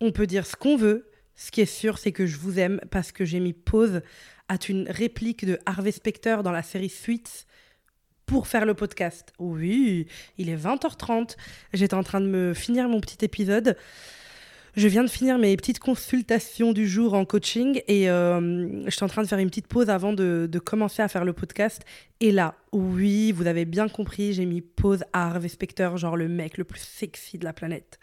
On peut dire ce qu'on veut. Ce qui est sûr, c'est que je vous aime parce que j'ai mis pause à une réplique de Harvey Specter dans la série Suits pour faire le podcast. Oui, il est 20h30. J'étais en train de me finir mon petit épisode. Je viens de finir mes petites consultations du jour en coaching et euh, je suis en train de faire une petite pause avant de, de, commencer à faire le podcast. Et là, oui, vous avez bien compris, j'ai mis pause à Harvey Specter, genre le mec le plus sexy de la planète,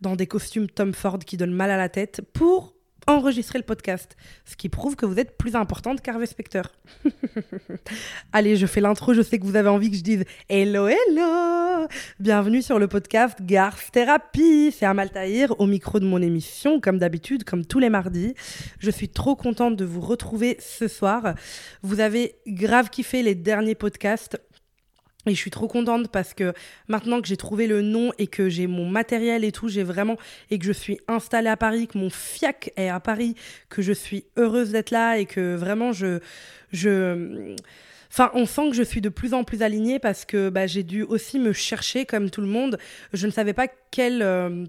dans des costumes Tom Ford qui donnent mal à la tête pour enregistrer le podcast, ce qui prouve que vous êtes plus importante qu'Harvey Specter. Allez, je fais l'intro, je sais que vous avez envie que je dise Hello, hello Bienvenue sur le podcast Garth Therapy, c'est Amal Tahir au micro de mon émission, comme d'habitude, comme tous les mardis. Je suis trop contente de vous retrouver ce soir. Vous avez grave kiffé les derniers podcasts. Et je suis trop contente parce que maintenant que j'ai trouvé le nom et que j'ai mon matériel et tout, j'ai vraiment et que je suis installée à Paris, que mon fiac est à Paris, que je suis heureuse d'être là et que vraiment je je Enfin, on sent que je suis de plus en plus alignée parce que bah, j'ai dû aussi me chercher comme tout le monde. Je ne savais pas quel euh,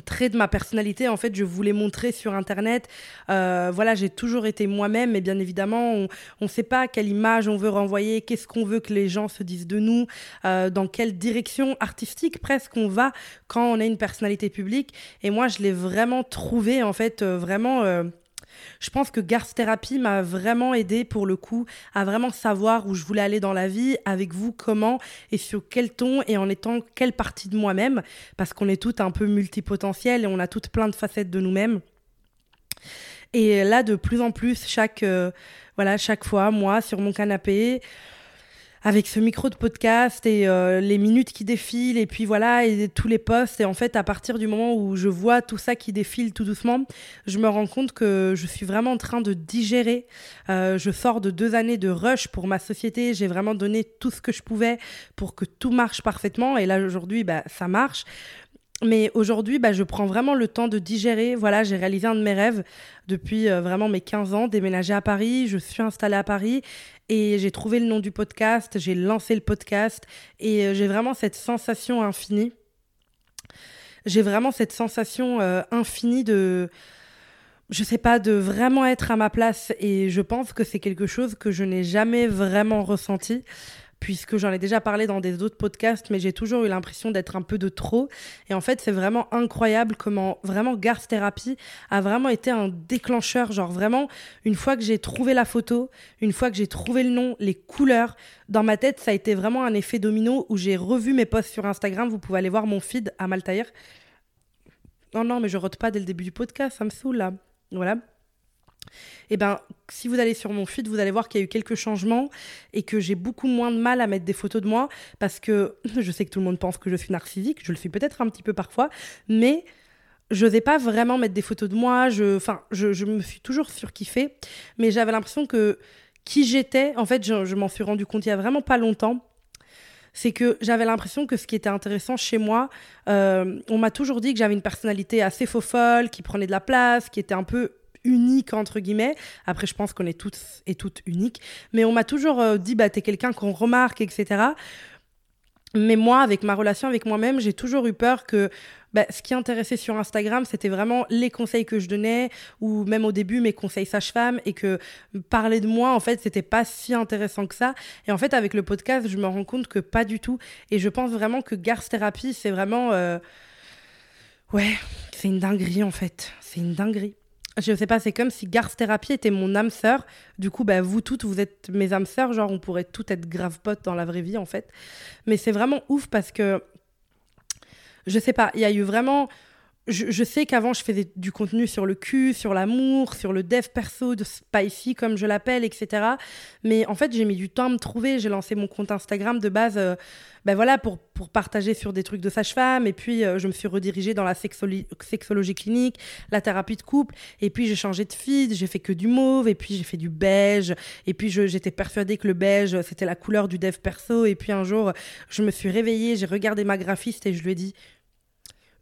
trait de ma personnalité en fait je voulais montrer sur internet. Euh, voilà j'ai toujours été moi-même mais bien évidemment on ne sait pas quelle image on veut renvoyer qu'est-ce qu'on veut que les gens se disent de nous euh, dans quelle direction artistique presque on va quand on a une personnalité publique. Et moi je l'ai vraiment trouvé en fait euh, vraiment je pense que Garth Therapy m'a vraiment aidé pour le coup à vraiment savoir où je voulais aller dans la vie, avec vous, comment et sur quel ton et en étant quelle partie de moi-même, parce qu'on est toutes un peu multipotentielles et on a toutes plein de facettes de nous-mêmes. Et là, de plus en plus, chaque, euh, voilà, chaque fois, moi, sur mon canapé, avec ce micro de podcast et euh, les minutes qui défilent et puis voilà et tous les posts. Et en fait à partir du moment où je vois tout ça qui défile tout doucement je me rends compte que je suis vraiment en train de digérer. Euh, je sors de deux années de rush pour ma société. J'ai vraiment donné tout ce que je pouvais pour que tout marche parfaitement. Et là aujourd'hui bah, ça marche mais aujourd'hui, bah, je prends vraiment le temps de digérer. Voilà, j'ai réalisé un de mes rêves depuis euh, vraiment mes 15 ans, déménager à Paris. Je suis installée à Paris et j'ai trouvé le nom du podcast, j'ai lancé le podcast et euh, j'ai vraiment cette sensation infinie. J'ai vraiment cette sensation euh, infinie de je sais pas, de vraiment être à ma place. Et je pense que c'est quelque chose que je n'ai jamais vraiment ressenti puisque j'en ai déjà parlé dans des autres podcasts, mais j'ai toujours eu l'impression d'être un peu de trop. Et en fait, c'est vraiment incroyable comment vraiment Garth Therapy a vraiment été un déclencheur. Genre vraiment, une fois que j'ai trouvé la photo, une fois que j'ai trouvé le nom, les couleurs, dans ma tête, ça a été vraiment un effet domino où j'ai revu mes posts sur Instagram. Vous pouvez aller voir mon feed à Maltaïr. Non, non, mais je rote pas dès le début du podcast, ça me saoule là. Voilà eh ben, si vous allez sur mon feed, vous allez voir qu'il y a eu quelques changements et que j'ai beaucoup moins de mal à mettre des photos de moi parce que je sais que tout le monde pense que je suis narcissique, je le suis peut-être un petit peu parfois, mais je n'osais pas vraiment mettre des photos de moi. Je, enfin, je, me suis toujours surkiffée, mais j'avais l'impression que qui j'étais, en fait, je, m'en suis rendu compte il y a vraiment pas longtemps c'est que j'avais l'impression que ce qui était intéressant chez moi, euh, on m'a toujours dit que j'avais une personnalité assez faux folle, qui prenait de la place, qui était un peu unique entre guillemets. Après, je pense qu'on est toutes et toutes uniques, mais on m'a toujours euh, dit bah t'es quelqu'un qu'on remarque, etc. Mais moi, avec ma relation avec moi-même, j'ai toujours eu peur que bah, ce qui intéressait sur Instagram, c'était vraiment les conseils que je donnais, ou même au début mes conseils sage-femme, et que parler de moi, en fait, c'était pas si intéressant que ça. Et en fait, avec le podcast, je me rends compte que pas du tout. Et je pense vraiment que Garth Therapy, c'est vraiment. Euh, ouais, c'est une dinguerie en fait. C'est une dinguerie je sais pas, c'est comme si Garth Therapy était mon âme sœur. Du coup, bah, vous toutes, vous êtes mes âmes sœurs. Genre, on pourrait toutes être grave potes dans la vraie vie, en fait. Mais c'est vraiment ouf parce que, je sais pas, il y a eu vraiment je, sais qu'avant, je faisais du contenu sur le cul, sur l'amour, sur le dev perso, de spicy, comme je l'appelle, etc. Mais en fait, j'ai mis du temps à me trouver. J'ai lancé mon compte Instagram de base euh, ben voilà, pour, pour partager sur des trucs de sage-femme. Et puis, euh, je me suis redirigée dans la sexologie clinique, la thérapie de couple. Et puis, j'ai changé de feed. J'ai fait que du mauve. Et puis, j'ai fait du beige. Et puis, j'étais persuadée que le beige, c'était la couleur du dev perso. Et puis, un jour, je me suis réveillée, j'ai regardé ma graphiste et je lui ai dit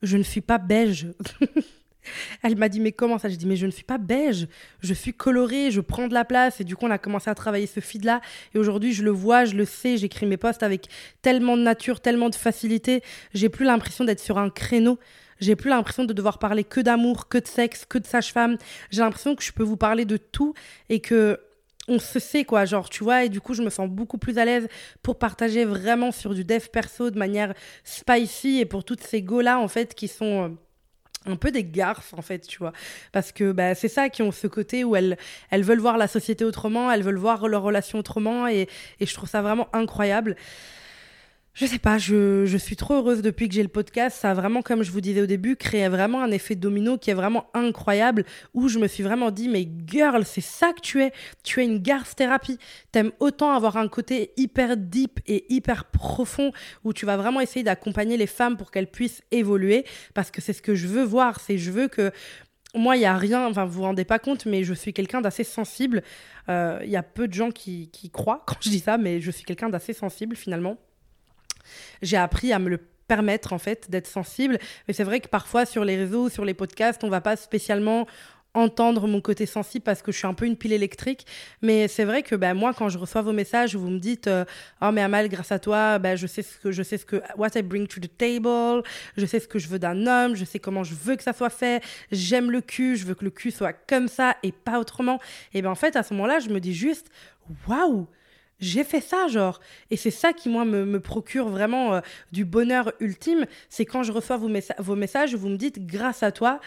je ne suis pas beige. Elle m'a dit, mais comment ça? Je dit, mais je ne suis pas beige, je suis colorée, je prends de la place. Et du coup, on a commencé à travailler ce feed-là. Et aujourd'hui, je le vois, je le sais, j'écris mes posts avec tellement de nature, tellement de facilité. J'ai plus l'impression d'être sur un créneau. J'ai plus l'impression de devoir parler que d'amour, que de sexe, que de sage-femme. J'ai l'impression que je peux vous parler de tout et que on se sait quoi, genre tu vois, et du coup je me sens beaucoup plus à l'aise pour partager vraiment sur du dev perso de manière spicy et pour toutes ces go là en fait qui sont euh, un peu des garces en fait, tu vois. Parce que bah, c'est ça qui ont ce côté où elles, elles veulent voir la société autrement, elles veulent voir leurs relations autrement et, et je trouve ça vraiment incroyable. Je sais pas, je, suis trop heureuse depuis que j'ai le podcast. Ça a vraiment, comme je vous disais au début, créé vraiment un effet domino qui est vraiment incroyable. Où je me suis vraiment dit, mais girl, c'est ça que tu es. Tu es une garce thérapie. T'aimes autant avoir un côté hyper deep et hyper profond où tu vas vraiment essayer d'accompagner les femmes pour qu'elles puissent évoluer. Parce que c'est ce que je veux voir. C'est je veux que moi, il n'y a rien, enfin, vous vous rendez pas compte, mais je suis quelqu'un d'assez sensible. Il euh, y a peu de gens qui croient quand je dis ça, mais je suis quelqu'un d'assez sensible finalement j'ai appris à me le permettre en fait d'être sensible. Mais c'est vrai que parfois sur les réseaux, sur les podcasts, on va pas spécialement entendre mon côté sensible parce que je suis un peu une pile électrique. Mais c'est vrai que ben, moi, quand je reçois vos messages, vous me dites euh, Oh, mais Amal, grâce à toi, ben, je sais ce que je sais ce que what I bring to the table, je sais ce que je veux d'un homme, je sais comment je veux que ça soit fait, j'aime le cul, je veux que le cul soit comme ça et pas autrement. Et ben en fait, à ce moment-là, je me dis juste Waouh! J'ai fait ça, genre. Et c'est ça qui, moi, me, procure vraiment euh, du bonheur ultime. C'est quand je reçois vos, messages, vous me dites, grâce à toi,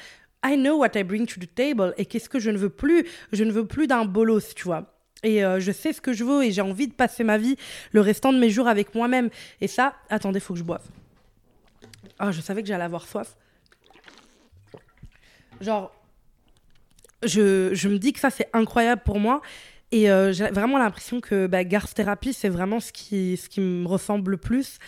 I know what I bring to the table. Et qu'est-ce que je ne veux plus Je ne veux plus d'un bolos, tu vois. Et euh, je sais ce que je veux et j'ai envie de passer ma vie, le restant de mes jours avec moi-même. Et ça, attendez, faut que je boive. Ah, je savais que j'allais avoir soif. Genre, je, je me dis que ça, c'est incroyable pour moi. Et euh, j'ai vraiment l'impression que bah, Garth Therapy, c'est vraiment ce qui, me ressemble le plus.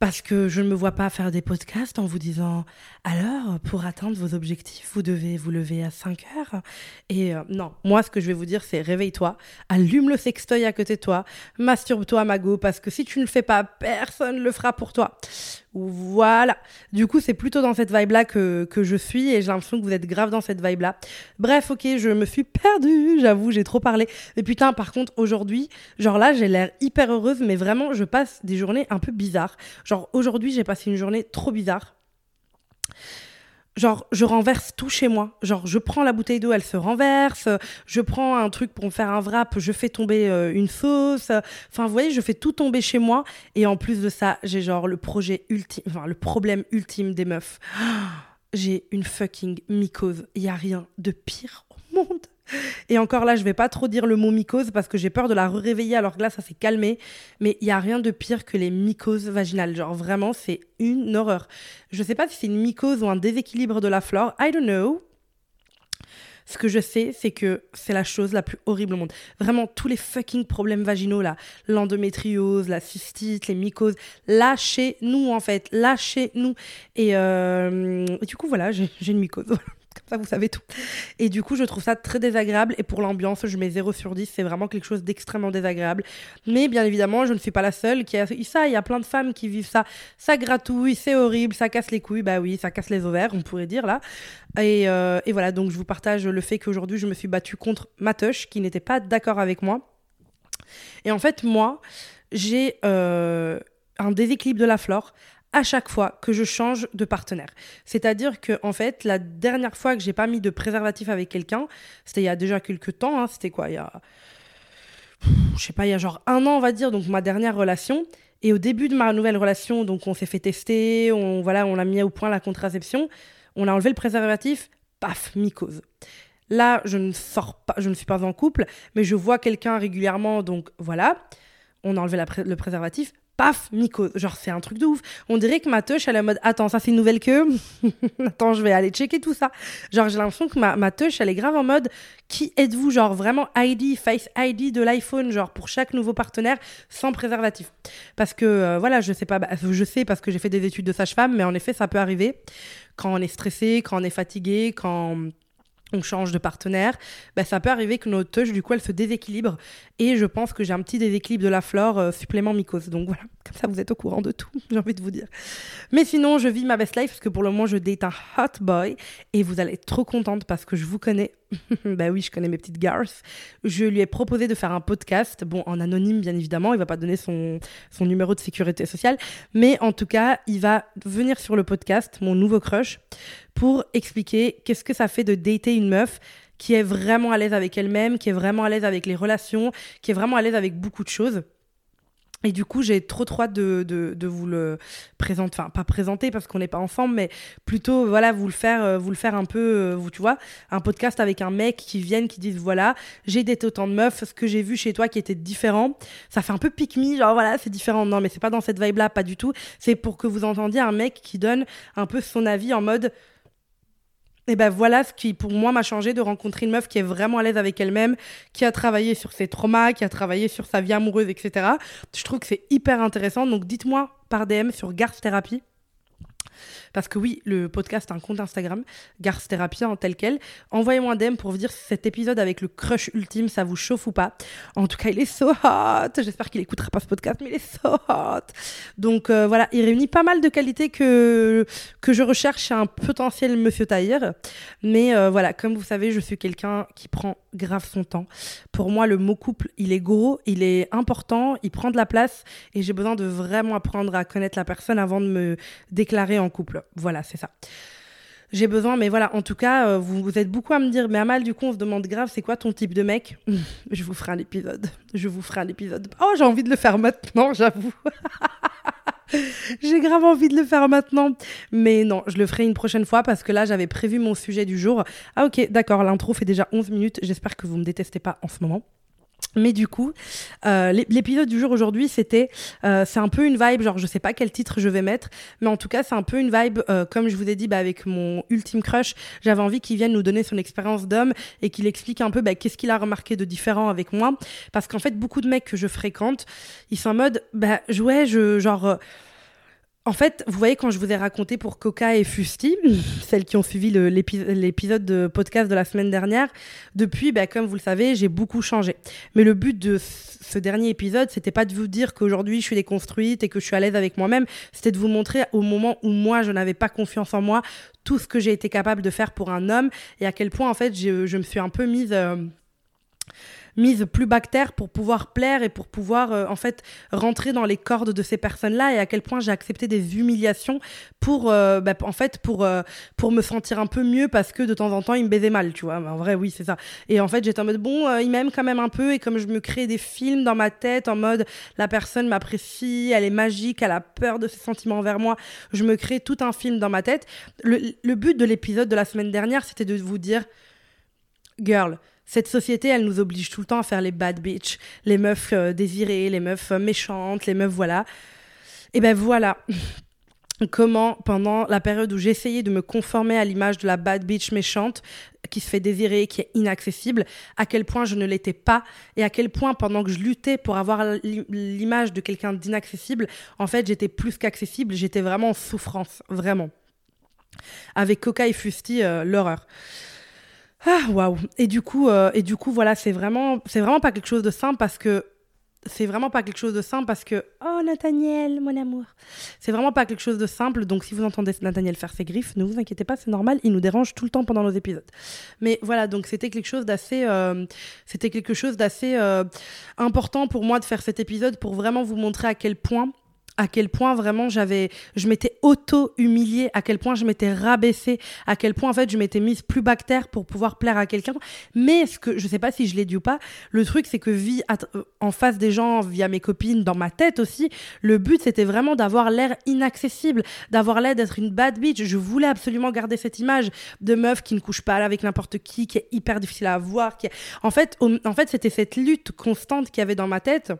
Parce que je ne me vois pas faire des podcasts en vous disant alors, pour atteindre vos objectifs, vous devez vous lever à 5 heures. Et euh, non, moi, ce que je vais vous dire, c'est réveille-toi, allume le sextoy à côté de toi, masturbe-toi, Mago, parce que si tu ne le fais pas, personne ne le fera pour toi. Voilà. Du coup, c'est plutôt dans cette vibe-là que, que, je suis et j'ai l'impression que vous êtes grave dans cette vibe-là. Bref, ok, je me suis perdue, j'avoue, j'ai trop parlé. Mais putain, par contre, aujourd'hui, genre là, j'ai l'air hyper heureuse, mais vraiment, je passe des journées un peu bizarres. Genre, aujourd'hui, j'ai passé une journée trop bizarre genre je renverse tout chez moi. Genre je prends la bouteille d'eau, elle se renverse, je prends un truc pour me faire un wrap, je fais tomber euh, une sauce. Enfin vous voyez, je fais tout tomber chez moi et en plus de ça, j'ai genre le projet ultime, enfin le problème ultime des meufs. J'ai une fucking mycose. Il y a rien de pire. Et encore là, je vais pas trop dire le mot mycose parce que j'ai peur de la réveiller alors que là, ça s'est calmé. Mais il y a rien de pire que les mycoses vaginales. Genre vraiment, c'est une horreur. Je sais pas si c'est une mycose ou un déséquilibre de la flore. I don't know. Ce que je sais, c'est que c'est la chose la plus horrible au monde. Vraiment, tous les fucking problèmes vaginaux, là, l'endométriose, la cystite, les mycoses, lâchez-nous, en fait, lâchez-nous. Et, euh, et du coup, voilà, j'ai une mycose. Comme ça, vous savez tout. Et du coup, je trouve ça très désagréable. Et pour l'ambiance, je mets 0 sur 10. C'est vraiment quelque chose d'extrêmement désagréable. Mais bien évidemment, je ne suis pas la seule qui a ça. Il y a plein de femmes qui vivent ça. Ça gratouille, c'est horrible, ça casse les couilles. Bah oui, ça casse les ovaires, on pourrait dire là. Et, euh, voilà, donc je vous partage le fait qu'aujourd'hui, je me suis battue contre Matoche, qui n'était pas d'accord avec moi. Et en fait, moi, j'ai euh, un déséquilibre de la flore à chaque fois que je change de partenaire. C'est-à-dire que en fait, la dernière fois que j'ai pas mis de préservatif avec quelqu'un, c'était il y a déjà quelques temps, hein, c'était quoi, il y a je sais pas, il y a genre un an, on va dire, donc ma dernière relation. Et au début de ma nouvelle relation, donc on s'est fait tester, on voilà, on a mis au point la contraception, on a enlevé le préservatif, paf, mycose. Là, je ne sors pas, je ne suis pas en couple, mais je vois quelqu'un régulièrement, donc voilà, on a enlevé le préservatif, paf, mycose. Genre, c'est un truc de ouf. On dirait que ma touche, elle est en mode, attends, ça c'est une nouvelle queue. attends, je vais aller checker tout ça. Genre, j'ai l'impression que ma, ma elle est grave en mode, qui êtes-vous? Genre, vraiment ID, Face ID de l'iPhone, genre, pour chaque nouveau partenaire, sans préservatif. Parce que, euh, voilà, je sais pas, bah, je sais parce que j'ai fait des études de sage-femme, mais en effet, ça peut arriver quand on est stressé, quand on est fatigué, quand on change de partenaire, bah, ça peut arriver que notre touche, du coup, elle se déséquilibre. Et je pense que j'ai un petit déséquilibre de la flore euh, supplément mycose. Donc voilà, Comme ça, vous êtes au courant de tout, j'ai envie de vous dire. Mais sinon, je vis ma best life parce que pour le moment, je date un hot boy et vous allez être trop contente parce que je vous connais. bah oui, je connais mes petites garces. Je lui ai proposé de faire un podcast, bon, en anonyme, bien évidemment. Il va pas donner son, son numéro de sécurité sociale. Mais en tout cas, il va venir sur le podcast, mon nouveau crush, pour expliquer qu'est-ce que ça fait de dater une meuf qui est vraiment à l'aise avec elle-même, qui est vraiment à l'aise avec les relations, qui est vraiment à l'aise avec beaucoup de choses. Et du coup, j'ai trop trop hâte de, de, vous le présenter, enfin pas présenter parce qu'on n'est pas ensemble, mais plutôt voilà vous le faire, euh, vous le faire un peu, euh, vous tu vois, un podcast avec un mec qui vienne, qui dise voilà, j'ai des autant de meufs, ce que j'ai vu chez toi qui était différent, ça fait un peu pique me, genre voilà c'est différent, non mais c'est pas dans cette vibe là, pas du tout, c'est pour que vous entendiez un mec qui donne un peu son avis en mode et ben voilà ce qui pour moi m'a changé de rencontrer une meuf qui est vraiment à l'aise avec elle-même, qui a travaillé sur ses traumas, qui a travaillé sur sa vie amoureuse, etc. Je trouve que c'est hyper intéressant. Donc dites-moi par DM sur Garth Therapy parce que oui, le podcast a un compte Instagram, Garth Therapy en tel quel. Envoyez-moi un DM pour vous dire si cet épisode avec le crush ultime, ça vous chauffe ou pas. En tout cas, il est so hot. J'espère qu'il écoutera pas ce podcast, mais il est so hot. Donc euh, voilà, il réunit pas mal de qualités que, que je recherche chez un potentiel monsieur Tahir. Mais euh, voilà, comme vous savez, je suis quelqu'un qui prend grave son temps. Pour moi, le mot couple, il est gros, il est important, il prend de la place et j'ai besoin de vraiment apprendre à connaître la personne avant de me déclarer en couple. Voilà, c'est ça. J'ai besoin, mais voilà, en tout cas, euh, vous, êtes beaucoup à me dire, mais à mal, du coup, on se demande grave, c'est quoi ton type de mec? Je vous ferai un épisode. Je vous ferai un épisode. Oh, j'ai envie de le faire maintenant, j'avoue. J'ai grave envie de le faire maintenant. Mais non, je le ferai une prochaine fois parce que là, j'avais prévu mon sujet du jour. Ah ok, d'accord, l'intro fait déjà 11 minutes. J'espère que vous me détestez pas en ce moment. Mais du coup, euh, l'épisode du jour aujourd'hui, c'était, euh, c'est un peu une vibe, genre je sais pas quel titre je vais mettre, mais en tout cas c'est un peu une vibe, euh, comme je vous ai dit, bah, avec mon ultime crush, j'avais envie qu'il vienne nous donner son expérience d'homme et qu'il explique un peu bah, qu'est-ce qu'il a remarqué de différent avec moi, parce qu'en fait beaucoup de mecs que je fréquente, ils sont en mode, bah ouais, je genre en fait, vous voyez, quand je vous ai raconté pour Coca et Fusti, celles qui ont suivi l'épisode de podcast de la semaine dernière, depuis, bah, comme vous le savez, j'ai beaucoup changé. Mais le but de ce dernier épisode, c'était pas de vous dire qu'aujourd'hui je suis déconstruite et que je suis à l'aise avec moi-même, c'était de vous montrer au moment où moi je n'avais pas confiance en moi, tout ce que j'ai été capable de faire pour un homme et à quel point en fait je, me suis un peu mise. Euh, mise plus bactère pour pouvoir plaire et pour pouvoir euh, en fait rentrer dans les cordes de ces personnes-là et à quel point j'ai accepté des humiliations pour euh, bah, en fait pour euh, pour me sentir un peu mieux parce que de temps en temps il me baisait mal tu vois. En vrai oui c'est ça. Et en fait j'étais en mode bon il m'aime quand même un peu et comme je me crée des films dans ma tête en mode la personne m'apprécie elle est magique elle a peur de ses sentiments envers moi je me crée tout un film dans ma tête. Le, le but de l'épisode de la semaine dernière c'était de vous dire girl cette société, elle nous oblige tout le temps à faire les bad bitch, les meufs euh, désirées, les meufs euh, méchantes, les meufs voilà. Et ben voilà comment, pendant la période où j'essayais de me conformer à l'image de la bad bitch méchante, qui se fait désirer, qui est inaccessible, à quel point je ne l'étais pas, et à quel point, pendant que je luttais pour avoir l'image de quelqu'un d'inaccessible, en fait, j'étais plus qu'accessible, j'étais vraiment en souffrance, vraiment. Avec Coca et Fusti, euh, l'horreur. Ah waouh Et du coup, euh, et du coup, voilà, c'est vraiment, c'est vraiment pas quelque chose de simple parce que c'est vraiment pas quelque chose de simple parce que oh Nathaniel, mon amour, c'est vraiment pas quelque chose de simple. Donc si vous entendez Nathaniel faire ses griffes, ne vous inquiétez pas, c'est normal. Il nous dérange tout le temps pendant nos épisodes. Mais voilà, donc c'était quelque chose d'assez, euh, c'était quelque chose d'assez euh, important pour moi de faire cet épisode pour vraiment vous montrer à quel point à quel point vraiment j'avais je m'étais auto humiliée à quel point je m'étais rabaissée à quel point en fait je m'étais mise plus bactère pour pouvoir plaire à quelqu'un. Mais ce que je sais pas si je l'ai dit ou pas le truc c'est que vie euh, en face des gens via mes copines dans ma tête aussi le but c'était vraiment d'avoir l'air inaccessible d'avoir l'air d'être une bad bitch. Je voulais absolument garder cette image de meuf qui ne couche pas avec n'importe qui qui est hyper difficile à avoir qui en fait en fait c'était cette lutte constante qu'il y avait dans ma tête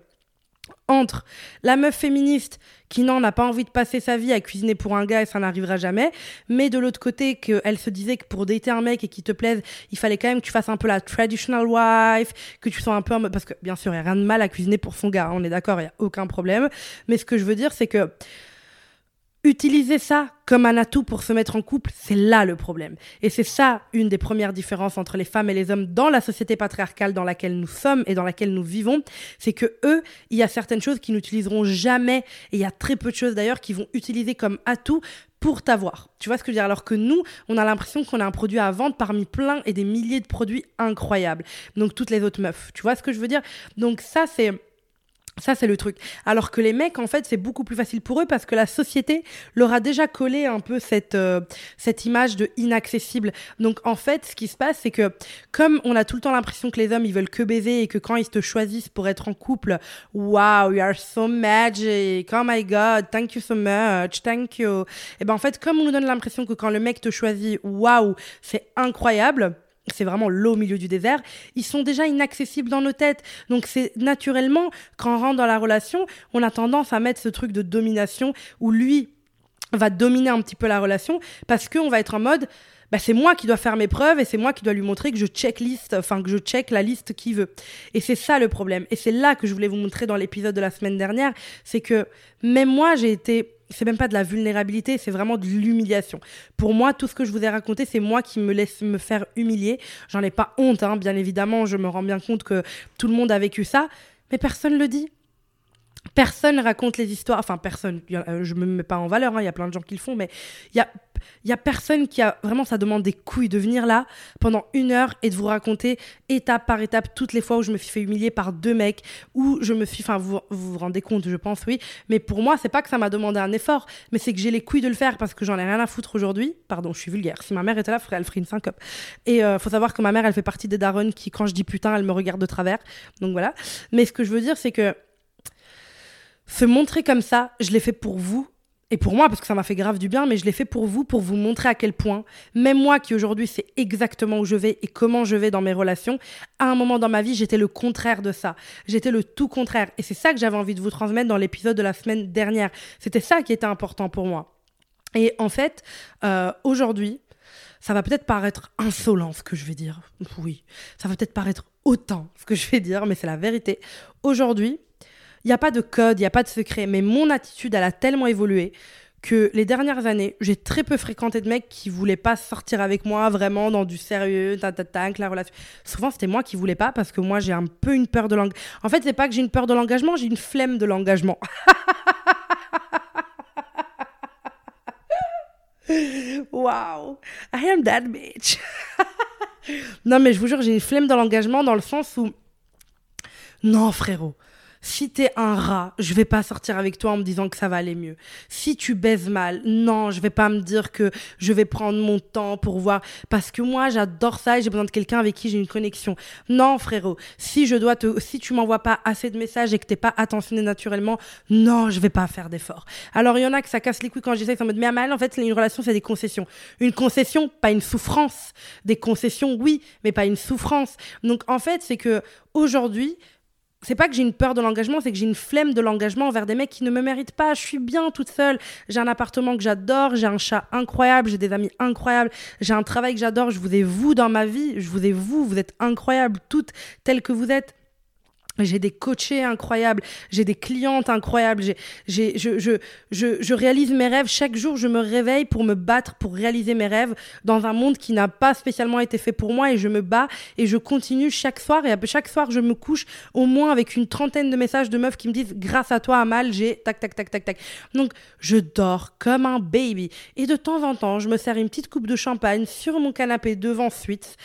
entre la meuf féministe qui n'en a pas envie de passer sa vie à cuisiner pour un gars et ça n'arrivera jamais, mais de l'autre côté qu'elle se disait que pour dater un mec et qui te plaise, il fallait quand même que tu fasses un peu la traditional wife, que tu sois un peu parce que bien sûr il n'y a rien de mal à cuisiner pour son gars, hein, on est d'accord, il n'y a aucun problème, mais ce que je veux dire c'est que utiliser ça comme un atout pour se mettre en couple, c'est là le problème. Et c'est ça une des premières différences entre les femmes et les hommes dans la société patriarcale dans laquelle nous sommes et dans laquelle nous vivons, c'est que eux, il y a certaines choses qu'ils n'utiliseront jamais et il y a très peu de choses d'ailleurs qu'ils vont utiliser comme atout pour t'avoir. Tu vois ce que je veux dire? Alors que nous, on a l'impression qu'on a un produit à vendre parmi plein et des milliers de produits incroyables. Donc toutes les autres meufs. Tu vois ce que je veux dire? Donc ça, c'est ça, c'est le truc. Alors que les mecs, en fait, c'est beaucoup plus facile pour eux parce que la société leur a déjà collé un peu cette, euh, cette image de inaccessible. Donc, en fait, ce qui se passe, c'est que comme on a tout le temps l'impression que les hommes, ils veulent que baiser et que quand ils te choisissent pour être en couple, wow, you are so magic, oh my god, thank you so much, thank you. Et ben, en fait, comme on nous donne l'impression que quand le mec te choisit, wow, c'est incroyable, c'est vraiment l'eau au milieu du désert, ils sont déjà inaccessibles dans nos têtes. Donc c'est naturellement, quand on rentre dans la relation, on a tendance à mettre ce truc de domination où lui va dominer un petit peu la relation parce qu'on va être en mode, bah, c'est moi qui dois faire mes preuves et c'est moi qui dois lui montrer que je checklist, enfin que je check la liste qu'il veut. Et c'est ça le problème. Et c'est là que je voulais vous montrer dans l'épisode de la semaine dernière, c'est que même moi j'ai été c'est même pas de la vulnérabilité, c'est vraiment de l'humiliation. Pour moi, tout ce que je vous ai raconté, c'est moi qui me laisse me faire humilier. J'en ai pas honte, hein, bien évidemment, je me rends bien compte que tout le monde a vécu ça, mais personne le dit. Personne raconte les histoires, enfin personne, je me mets pas en valeur, hein, il y a plein de gens qui le font, mais il y a y a personne qui a vraiment, ça demande des couilles de venir là pendant une heure et de vous raconter étape par étape toutes les fois où je me suis fait humilier par deux mecs, où je me suis, enfin, vous, vous rendez compte, je pense, oui. Mais pour moi, c'est pas que ça m'a demandé un effort, mais c'est que j'ai les couilles de le faire parce que j'en ai rien à foutre aujourd'hui. Pardon, je suis vulgaire. Si ma mère était là, elle ferait une syncope. Et euh, faut savoir que ma mère, elle fait partie des darons qui, quand je dis putain, elle me regarde de travers. Donc voilà. Mais ce que je veux dire, c'est que se montrer comme ça, je l'ai fait pour vous et pour moi, parce que ça m'a fait grave du bien, mais je l'ai fait pour vous, pour vous montrer à quel point, même moi qui aujourd'hui sais exactement où je vais et comment je vais dans mes relations, à un moment dans ma vie, j'étais le contraire de ça. J'étais le tout contraire. Et c'est ça que j'avais envie de vous transmettre dans l'épisode de la semaine dernière. C'était ça qui était important pour moi. Et en fait, euh, aujourd'hui, ça va peut-être paraître insolent ce que je vais dire. Oui, ça va peut-être paraître autant ce que je vais dire, mais c'est la vérité. Aujourd'hui, il n'y a pas de code, il n'y a pas de secret, mais mon attitude, elle a tellement évolué que les dernières années, j'ai très peu fréquenté de mecs qui voulaient pas sortir avec moi vraiment dans du sérieux, ta ta ta, la relation. Souvent, c'était moi qui voulais pas parce que moi, j'ai un peu une peur de l'engagement. En fait, c'est pas que j'ai une peur de l'engagement, j'ai une flemme de l'engagement. wow, I am that bitch. non, mais je vous jure, j'ai une flemme de l'engagement dans le sens où. Non, frérot si t'es un rat, je vais pas sortir avec toi en me disant que ça va aller mieux. Si tu baises mal, non, je vais pas me dire que je vais prendre mon temps pour voir. Parce que moi, j'adore ça et j'ai besoin de quelqu'un avec qui j'ai une connexion. Non, frérot. Si je dois te, si tu m'envoies pas assez de messages et que t'es pas attentionné naturellement, non, je vais pas faire d'efforts. Alors, il y en a que ça casse les couilles quand j'essaie, en mode, mais mal, en fait, une relation, c'est des concessions. Une concession, pas une souffrance. Des concessions, oui, mais pas une souffrance. Donc, en fait, c'est que aujourd'hui, c'est pas que j'ai une peur de l'engagement, c'est que j'ai une flemme de l'engagement envers des mecs qui ne me méritent pas. Je suis bien toute seule. J'ai un appartement que j'adore, j'ai un chat incroyable, j'ai des amis incroyables, j'ai un travail que j'adore. Je vous ai vous dans ma vie, je vous ai vous, vous êtes incroyables toutes telles que vous êtes. J'ai des coachés incroyables, j'ai des clientes incroyables, j'ai, je, je, je, je, réalise mes rêves. Chaque jour, je me réveille pour me battre, pour réaliser mes rêves dans un monde qui n'a pas spécialement été fait pour moi et je me bats et je continue chaque soir. Et chaque soir, je me couche au moins avec une trentaine de messages de meufs qui me disent Grâce à toi, Amal, j'ai tac, tac, tac, tac, tac. Donc, je dors comme un baby. Et de temps en temps, je me sers une petite coupe de champagne sur mon canapé devant Suite.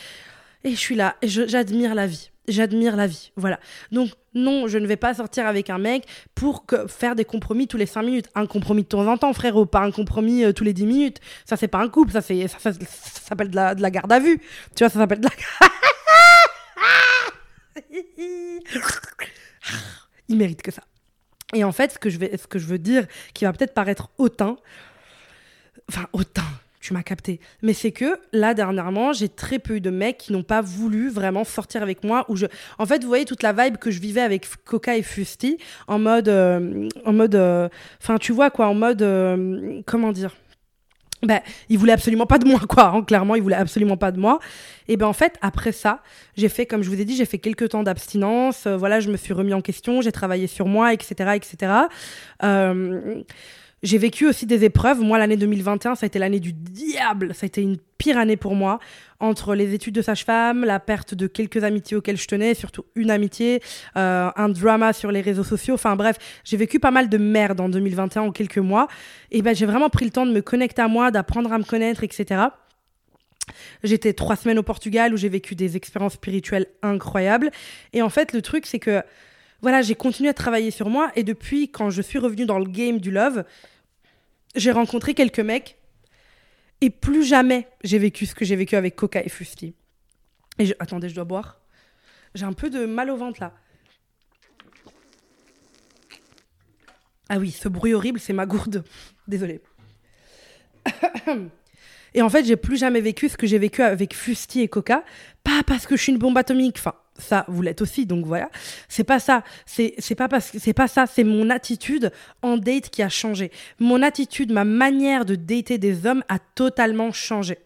Et je suis là et j'admire la vie j'admire la vie. Voilà. Donc, non, je ne vais pas sortir avec un mec pour faire des compromis tous les 5 minutes. Un compromis de temps en temps, frérot, pas un compromis euh, tous les 10 minutes. Ça, c'est pas un couple, ça, s'appelle de la, de la, garde à vue. Tu vois, ça s'appelle de la. Il mérite que ça. Et en fait, ce que je, ce que je veux dire, qui va peut-être paraître hautain, enfin, hautain, tu m'as capté. Mais c'est que là, dernièrement, j'ai très peu eu de mecs qui n'ont pas voulu vraiment sortir avec moi. Où je... En fait, vous voyez toute la vibe que je vivais avec Coca et Fusti, en mode. Euh, en mode. Euh, enfin, tu vois quoi, en mode. Euh, comment dire ben, il voulait absolument pas de moi, quoi. Hein, clairement, il voulait absolument pas de moi. Et ben en fait, après ça, j'ai fait, comme je vous ai dit, j'ai fait quelques temps d'abstinence. voilà, je me suis remis en question, j'ai travaillé sur moi, etc., etc. J'ai vécu aussi des épreuves. Moi, l'année 2021, ça a été l'année du diable. Ça a été une pire année pour moi. Entre les études de sage-femme, la perte de quelques amitiés auxquelles je tenais, surtout une amitié, euh, un drama sur les réseaux sociaux. Enfin bref, j'ai vécu pas mal de merde en 2021 en quelques mois. Et ben, j'ai vraiment pris le temps de me connecter à moi, d'apprendre à me connaître, etc. J'étais trois semaines au Portugal où j'ai vécu des expériences spirituelles incroyables. Et en fait, le truc, c'est que voilà, j'ai continué à travailler sur moi. Et depuis, quand je suis revenue dans le game du love, j'ai rencontré quelques mecs. Et plus jamais j'ai vécu ce que j'ai vécu avec Coca et Fusti. Et attendez, je dois boire. J'ai un peu de mal au ventre là. Ah oui, ce bruit horrible, c'est ma gourde. Désolée. Et en fait, j'ai plus jamais vécu ce que j'ai vécu avec Fusti et Coca. Pas parce que je suis une bombe atomique. Enfin, ça, vous l'êtes aussi, donc voilà. C'est pas ça. C'est pas parce c'est pas ça. C'est mon attitude en date qui a changé. Mon attitude, ma manière de dater des hommes a totalement changé.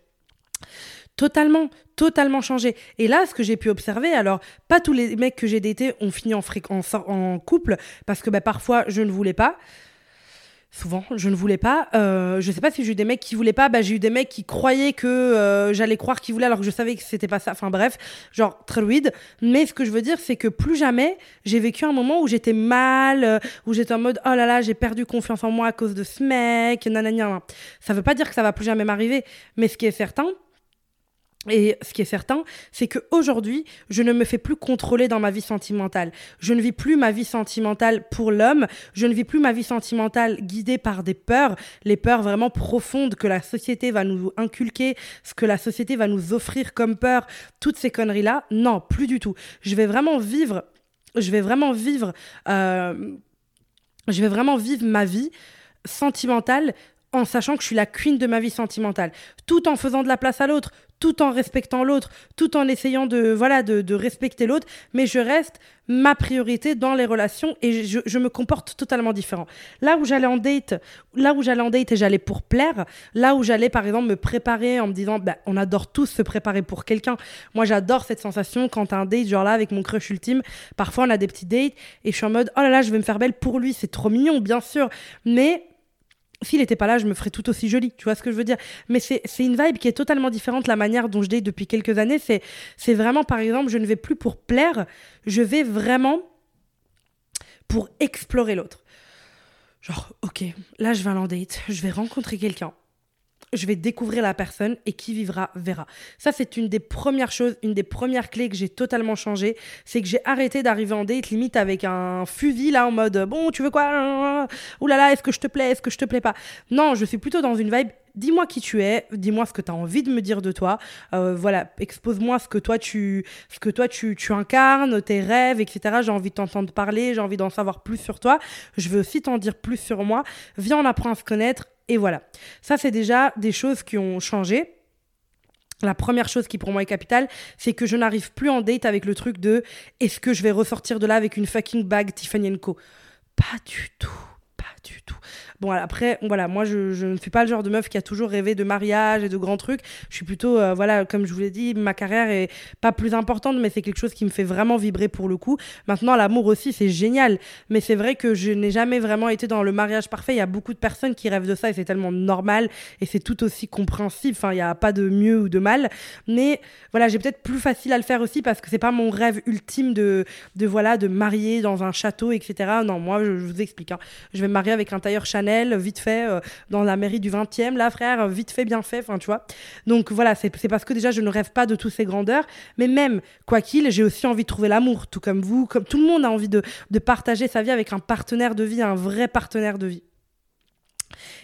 Totalement, totalement changé. Et là, ce que j'ai pu observer, alors, pas tous les mecs que j'ai datés ont fini en, en, couple, parce que bah, parfois, je ne voulais pas. Souvent, je ne voulais pas. Euh, je sais pas si j'ai eu des mecs qui voulaient pas. Bah, j'ai eu des mecs qui croyaient que euh, j'allais croire qu'ils voulaient alors que je savais que c'était pas ça. Enfin bref, genre très rude. Mais ce que je veux dire, c'est que plus jamais j'ai vécu un moment où j'étais mal, euh, où j'étais en mode oh là là, j'ai perdu confiance en moi à cause de ce mec, nanana. Ça veut pas dire que ça va plus jamais m'arriver. Mais ce qui est certain, et ce qui est certain, c'est qu'aujourd'hui, je ne me fais plus contrôler dans ma vie sentimentale. Je ne vis plus ma vie sentimentale pour l'homme. Je ne vis plus ma vie sentimentale guidée par des peurs, les peurs vraiment profondes que la société va nous inculquer, ce que la société va nous offrir comme peur, toutes ces conneries-là. Non, plus du tout. Je vais vraiment vivre, je vais vraiment vivre, euh, je vais vraiment vivre ma vie sentimentale en sachant que je suis la queen de ma vie sentimentale, tout en faisant de la place à l'autre, tout en respectant l'autre, tout en essayant de voilà de, respecter l'autre, mais je reste ma priorité dans les relations et je, me comporte totalement différent. Là où j'allais en date, là où j'allais en date et j'allais pour plaire, là où j'allais par exemple me préparer en me disant bah, on adore tous se préparer pour quelqu'un. Moi j'adore cette sensation quand un date genre là avec mon crush ultime, parfois on a des petits dates et je suis en mode oh là là je vais me faire belle pour lui, c'est trop mignon bien sûr, mais s'il n'était pas là, je me ferais tout aussi jolie. Tu vois ce que je veux dire Mais c'est une vibe qui est totalement différente. La manière dont je date depuis quelques années, c'est vraiment, par exemple, je ne vais plus pour plaire, je vais vraiment pour explorer l'autre. Genre, ok, là, je vais à date, je vais rencontrer quelqu'un je vais découvrir la personne et qui vivra verra. Ça, c'est une des premières choses, une des premières clés que j'ai totalement changé. C'est que j'ai arrêté d'arriver en date limite avec un fusil là en mode bon, tu veux quoi? Ouh là là, est-ce que je te plais? Est-ce que je te plais pas Non, je suis plutôt dans une vibe dis-moi qui tu es, dis-moi ce que tu as envie de me dire de toi. Euh, voilà, expose-moi ce que toi tu ce que toi tu, tu incarnes, tes rêves, etc. J'ai envie de t'entendre parler, j'ai envie d'en savoir plus sur toi. Je veux aussi t'en dire plus sur moi. Viens, on apprend à se connaître et voilà. Ça, c'est déjà des choses qui ont changé. La première chose qui pour moi est capitale, c'est que je n'arrive plus en date avec le truc de est-ce que je vais ressortir de là avec une fucking bag Tiffany Co? Pas du tout, du tout. Bon, après, voilà, moi, je, ne suis pas le genre de meuf qui a toujours rêvé de mariage et de grands trucs. Je suis plutôt, euh, voilà, comme je vous l'ai dit, ma carrière est pas plus importante, mais c'est quelque chose qui me fait vraiment vibrer pour le coup. Maintenant, l'amour aussi, c'est génial. Mais c'est vrai que je n'ai jamais vraiment été dans le mariage parfait. Il y a beaucoup de personnes qui rêvent de ça et c'est tellement normal et c'est tout aussi compréhensible. Enfin, il n'y a pas de mieux ou de mal. Mais voilà, j'ai peut-être plus facile à le faire aussi parce que c'est pas mon rêve ultime de, de voilà, de marier dans un château, etc. Non, moi, je, vous explique. Hein. Je vais me marier avec un tailleur Chanel vite fait, euh, dans la mairie du 20e, là, frère, vite fait, bien fait, enfin, tu vois. Donc voilà, c'est parce que déjà, je ne rêve pas de toutes ces grandeurs, mais même, quoi qu'il, j'ai aussi envie de trouver l'amour, tout comme vous, comme tout le monde a envie de, de partager sa vie avec un partenaire de vie, un vrai partenaire de vie.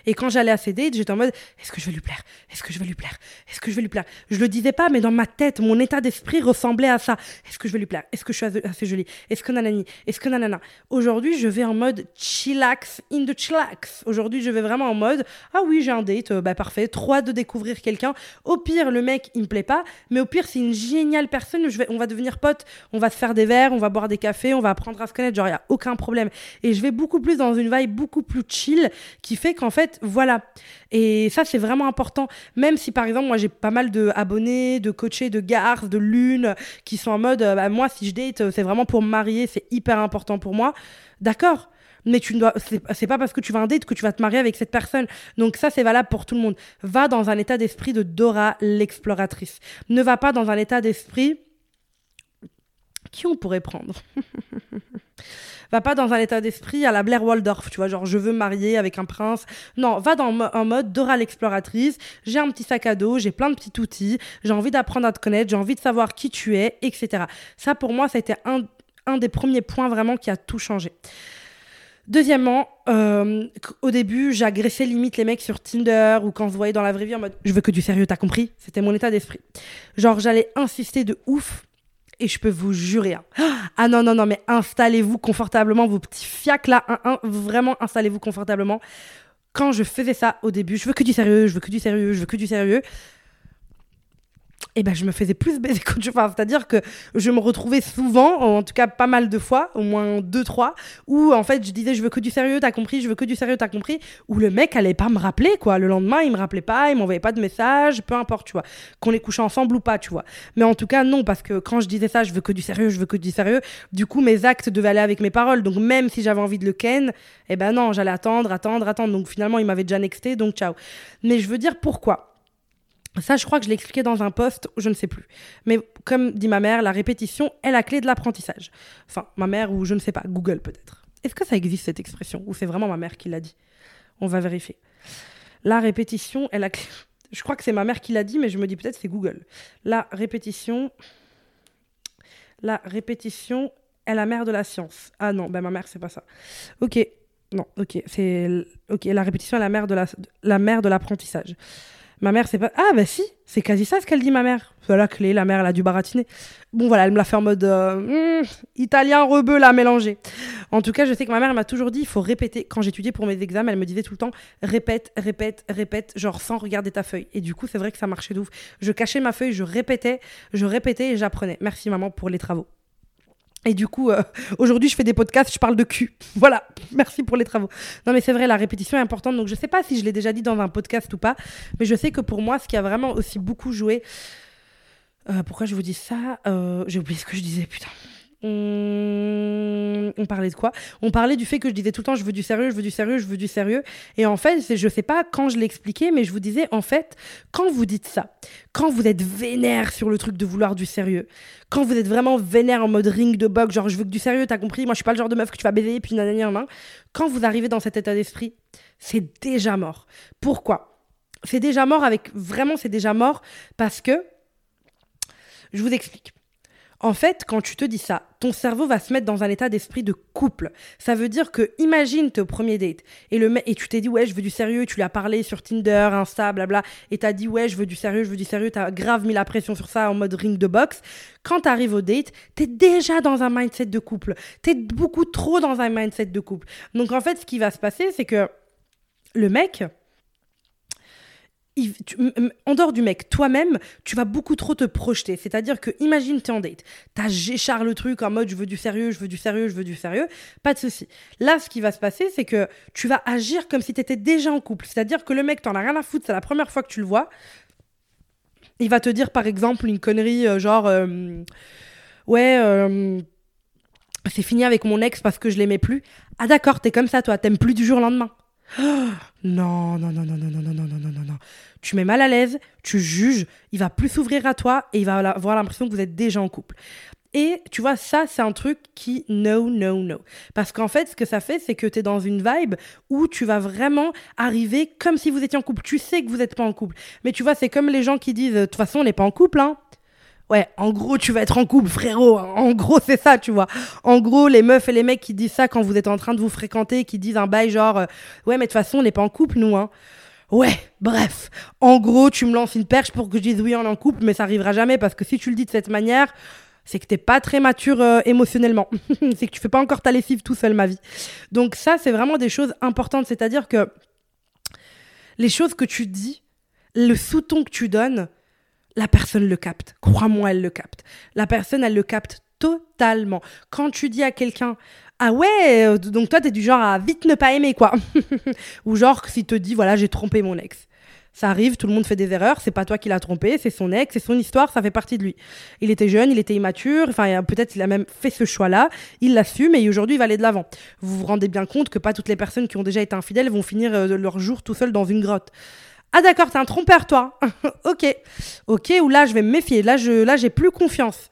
Et quand j'allais à ces dates, j'étais en mode est-ce que je vais lui plaire? Est-ce que je vais lui plaire? Est-ce que je vais lui plaire? Je le disais pas, mais dans ma tête, mon état d'esprit ressemblait à ça. Est-ce que je vais lui plaire? Est-ce que je suis assez jolie? Est-ce que nanani? Est-ce que nanana? Aujourd'hui, je vais en mode chillax in the chillax. Aujourd'hui, je vais vraiment en mode ah oui, j'ai un date, euh, bah parfait, trois de découvrir quelqu'un. Au pire, le mec, il me plaît pas, mais au pire, c'est une géniale personne. On va devenir potes, on va se faire des verres, on va boire des cafés, on va apprendre à se connaître. Genre, il y a aucun problème. Et je vais beaucoup plus dans une vibe beaucoup plus chill qui fait qu'en fait, voilà. Et ça, c'est vraiment important. Même si, par exemple, moi, j'ai pas mal de abonnés, de coachés, de garces, de lunes qui sont en mode, euh, bah, moi, si je date, c'est vraiment pour me marier, c'est hyper important pour moi. D'accord. mais tu ne dois c'est pas parce que tu vas un date que tu vas te marier avec cette personne. Donc ça c'est valable pour tout le monde. Va dans un état d'esprit de Dora l'exploratrice. Ne va pas dans un état d'esprit qui on pourrait prendre Va pas dans un état d'esprit à la Blair Waldorf, tu vois, genre je veux marier avec un prince. Non, va dans un mode Dora l'exploratrice. J'ai un petit sac à dos, j'ai plein de petits outils, j'ai envie d'apprendre à te connaître, j'ai envie de savoir qui tu es, etc. Ça pour moi, c'était un, un des premiers points vraiment qui a tout changé. Deuxièmement, euh, au début, j'agressais limite les mecs sur Tinder ou quand je voyais dans la vraie vie en mode je veux que du sérieux, t'as compris? C'était mon état d'esprit. Genre, j'allais insister de ouf et je peux vous jurer. Hein. Ah non, non, non, mais installez-vous confortablement, vos petits fiacs là, vraiment installez-vous confortablement. Quand je faisais ça au début, je veux que du sérieux, je veux que du sérieux, je veux que du sérieux eh ben je me faisais plus baiser je enfin, c'est-à-dire que je me retrouvais souvent en tout cas pas mal de fois au moins deux trois où en fait je disais je veux que du sérieux t'as compris je veux que du sérieux t'as compris où le mec allait pas me rappeler quoi. Le lendemain il me rappelait pas il m'envoyait pas de message peu importe tu vois qu'on est couché ensemble ou pas tu vois. Mais en tout cas non parce que quand je disais ça je veux que du sérieux je veux que du sérieux du coup mes actes devaient aller avec mes paroles. Donc même si j'avais envie de le ken eh ben non j'allais attendre attendre attendre. Donc finalement il m'avait déjà nexté donc ciao. Mais je veux dire pourquoi? Ça, je crois que je l'ai expliqué dans un post, je ne sais plus. Mais comme dit ma mère, la répétition est la clé de l'apprentissage. Enfin, ma mère ou je ne sais pas, Google peut-être. Est-ce que ça existe cette expression? Ou c'est vraiment ma mère qui l'a dit? On va vérifier. La répétition est la clé. Je crois que c'est ma mère qui l'a dit, mais je me dis peut-être c'est Google. La répétition. La répétition est la mère de la science. Ah non, ben ma mère, c'est pas ça. Ok. Non, ok. C'est. Ok, la répétition est la mère de la mère de l'apprentissage. Ma mère, c'est pas. Ah, bah si, c'est quasi ça ce qu'elle dit, ma mère. Voilà, clé, la mère, elle a dû baratiner. Bon, voilà, elle me l'a fait en mode euh, hmm, italien rebeu, là, mélangé. En tout cas, je sais que ma mère m'a toujours dit il faut répéter. Quand j'étudiais pour mes examens, elle me disait tout le temps répète, répète, répète, genre sans regarder ta feuille. Et du coup, c'est vrai que ça marchait d'ouf. Je cachais ma feuille, je répétais, je répétais et j'apprenais. Merci, maman, pour les travaux. Et du coup, euh, aujourd'hui, je fais des podcasts, je parle de cul. Voilà, merci pour les travaux. Non, mais c'est vrai, la répétition est importante. Donc, je sais pas si je l'ai déjà dit dans un podcast ou pas, mais je sais que pour moi, ce qui a vraiment aussi beaucoup joué. Euh, pourquoi je vous dis ça euh, J'ai oublié ce que je disais, putain on... parlait de quoi? On parlait du fait que je disais tout le temps je veux du sérieux, je veux du sérieux, je veux du sérieux. Et en fait, je sais pas quand je l'ai expliqué, mais je vous disais en fait, quand vous dites ça, quand vous êtes vénère sur le truc de vouloir du sérieux, quand vous êtes vraiment vénère en mode ring de box, genre je veux que du sérieux, t'as compris Moi, je suis pas le genre de meuf que tu vas baiser, puis nanana, Quand vous arrivez dans cet état d'esprit, c'est déjà mort. Pourquoi? C'est déjà mort avec vraiment, c'est déjà mort parce que je vous explique. En fait, quand tu te dis ça, ton cerveau va se mettre dans un état d'esprit de couple. Ça veut dire que, imagine, t'es au premier date et, le et tu t'es dit, ouais, je veux du sérieux, tu lui as parlé sur Tinder, Insta, blabla, et t'as dit, ouais, je veux du sérieux, je veux du sérieux, t'as grave mis la pression sur ça en mode ring de boxe. Quand t'arrives au date, t'es déjà dans un mindset de couple. T'es beaucoup trop dans un mindset de couple. Donc, en fait, ce qui va se passer, c'est que le mec, en dehors du mec, toi-même, tu vas beaucoup trop te projeter. C'est-à-dire que, imagine, t'es en date, t'as géchard le truc en mode je veux du sérieux, je veux du sérieux, je veux du sérieux. Pas de souci. Là, ce qui va se passer, c'est que tu vas agir comme si t'étais déjà en couple. C'est-à-dire que le mec, t'en as rien à foutre, c'est la première fois que tu le vois. Il va te dire, par exemple, une connerie euh, genre euh, Ouais, euh, c'est fini avec mon ex parce que je l'aimais plus. Ah, d'accord, t'es comme ça, toi, t'aimes plus du jour au lendemain. non, non, non, non, non, non, non, non, non, non, non. Tu mets mal à l'aise, tu juges, il va plus s'ouvrir à toi et il va avoir l'impression que vous êtes déjà en couple. Et tu vois, ça, c'est un truc qui, no, no, no. Parce qu'en fait, ce que ça fait, c'est que tu es dans une vibe où tu vas vraiment arriver comme si vous étiez en couple. Tu sais que vous n'êtes pas en couple. Mais tu vois, c'est comme les gens qui disent, de toute façon, on n'est pas en couple, hein. Ouais, en gros, tu vas être en couple, frérot. En gros, c'est ça, tu vois. En gros, les meufs et les mecs qui disent ça quand vous êtes en train de vous fréquenter, qui disent un bail genre, euh, ouais, mais de toute façon, on n'est pas en couple, nous, hein. Ouais, bref. En gros, tu me lances une perche pour que je dise oui, on est en couple, mais ça arrivera jamais parce que si tu le dis de cette manière, c'est que t'es pas très mature euh, émotionnellement. c'est que tu fais pas encore ta lessive tout seul, ma vie. Donc ça, c'est vraiment des choses importantes. C'est-à-dire que les choses que tu dis, le sous-ton que tu donnes, la personne le capte. Crois-moi, elle le capte. La personne, elle le capte totalement. Quand tu dis à quelqu'un, ah ouais, euh, donc toi, t'es du genre à vite ne pas aimer, quoi. Ou genre, si te dit, voilà, j'ai trompé mon ex. Ça arrive, tout le monde fait des erreurs, c'est pas toi qui l'as trompé, c'est son ex, c'est son histoire, ça fait partie de lui. Il était jeune, il était immature, enfin peut-être il a même fait ce choix-là, il l'assume et aujourd'hui il va aller de l'avant. Vous vous rendez bien compte que pas toutes les personnes qui ont déjà été infidèles vont finir euh, leur jour tout seul dans une grotte. Ah d'accord, t'es un trompeur toi. ok, ok, ou là je vais me méfier, là je, là j'ai plus confiance.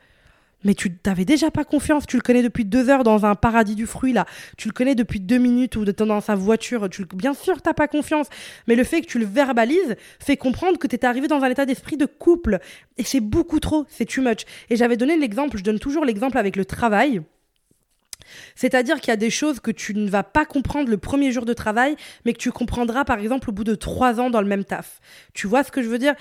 Mais tu t'avais déjà pas confiance, tu le connais depuis deux heures dans un paradis du fruit là, tu le connais depuis deux minutes ou dans sa voiture, tu bien sûr t'as pas confiance, mais le fait que tu le verbalises fait comprendre que tu es arrivé dans un état d'esprit de couple et c'est beaucoup trop, c'est too much. Et j'avais donné l'exemple, je donne toujours l'exemple avec le travail. C'est-à-dire qu'il y a des choses que tu ne vas pas comprendre le premier jour de travail, mais que tu comprendras par exemple au bout de trois ans dans le même taf. Tu vois ce que je veux dire?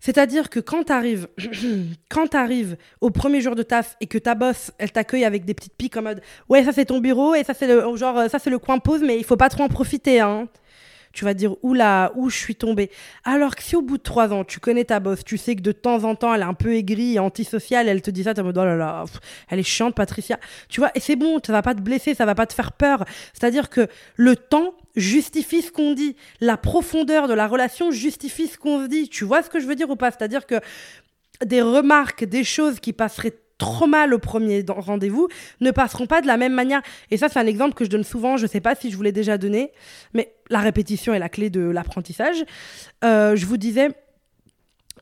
C'est-à-dire que quand tu arrives, quand arrives au premier jour de taf et que ta boss, elle t'accueille avec des petites piques en mode ouais ça c'est ton bureau et ça c'est le genre ça c'est le coin pause mais il faut pas trop en profiter hein tu vas dire oula, où je suis tombée. Alors que si au bout de trois ans, tu connais ta boss, tu sais que de temps en temps, elle est un peu aigrie et antisociale, elle te dit ça, tu en mode oh là là, elle est chiante, Patricia. Tu vois, et c'est bon, ça va pas te blesser, ça va pas te faire peur. C'est-à-dire que le temps justifie ce qu'on dit. La profondeur de la relation justifie ce qu'on se dit. Tu vois ce que je veux dire ou pas? C'est-à-dire que des remarques, des choses qui passeraient trop mal au premier rendez-vous ne passeront pas de la même manière. Et ça, c'est un exemple que je donne souvent. Je ne sais pas si je vous l'ai déjà donné, mais la répétition est la clé de l'apprentissage. Euh, je vous disais,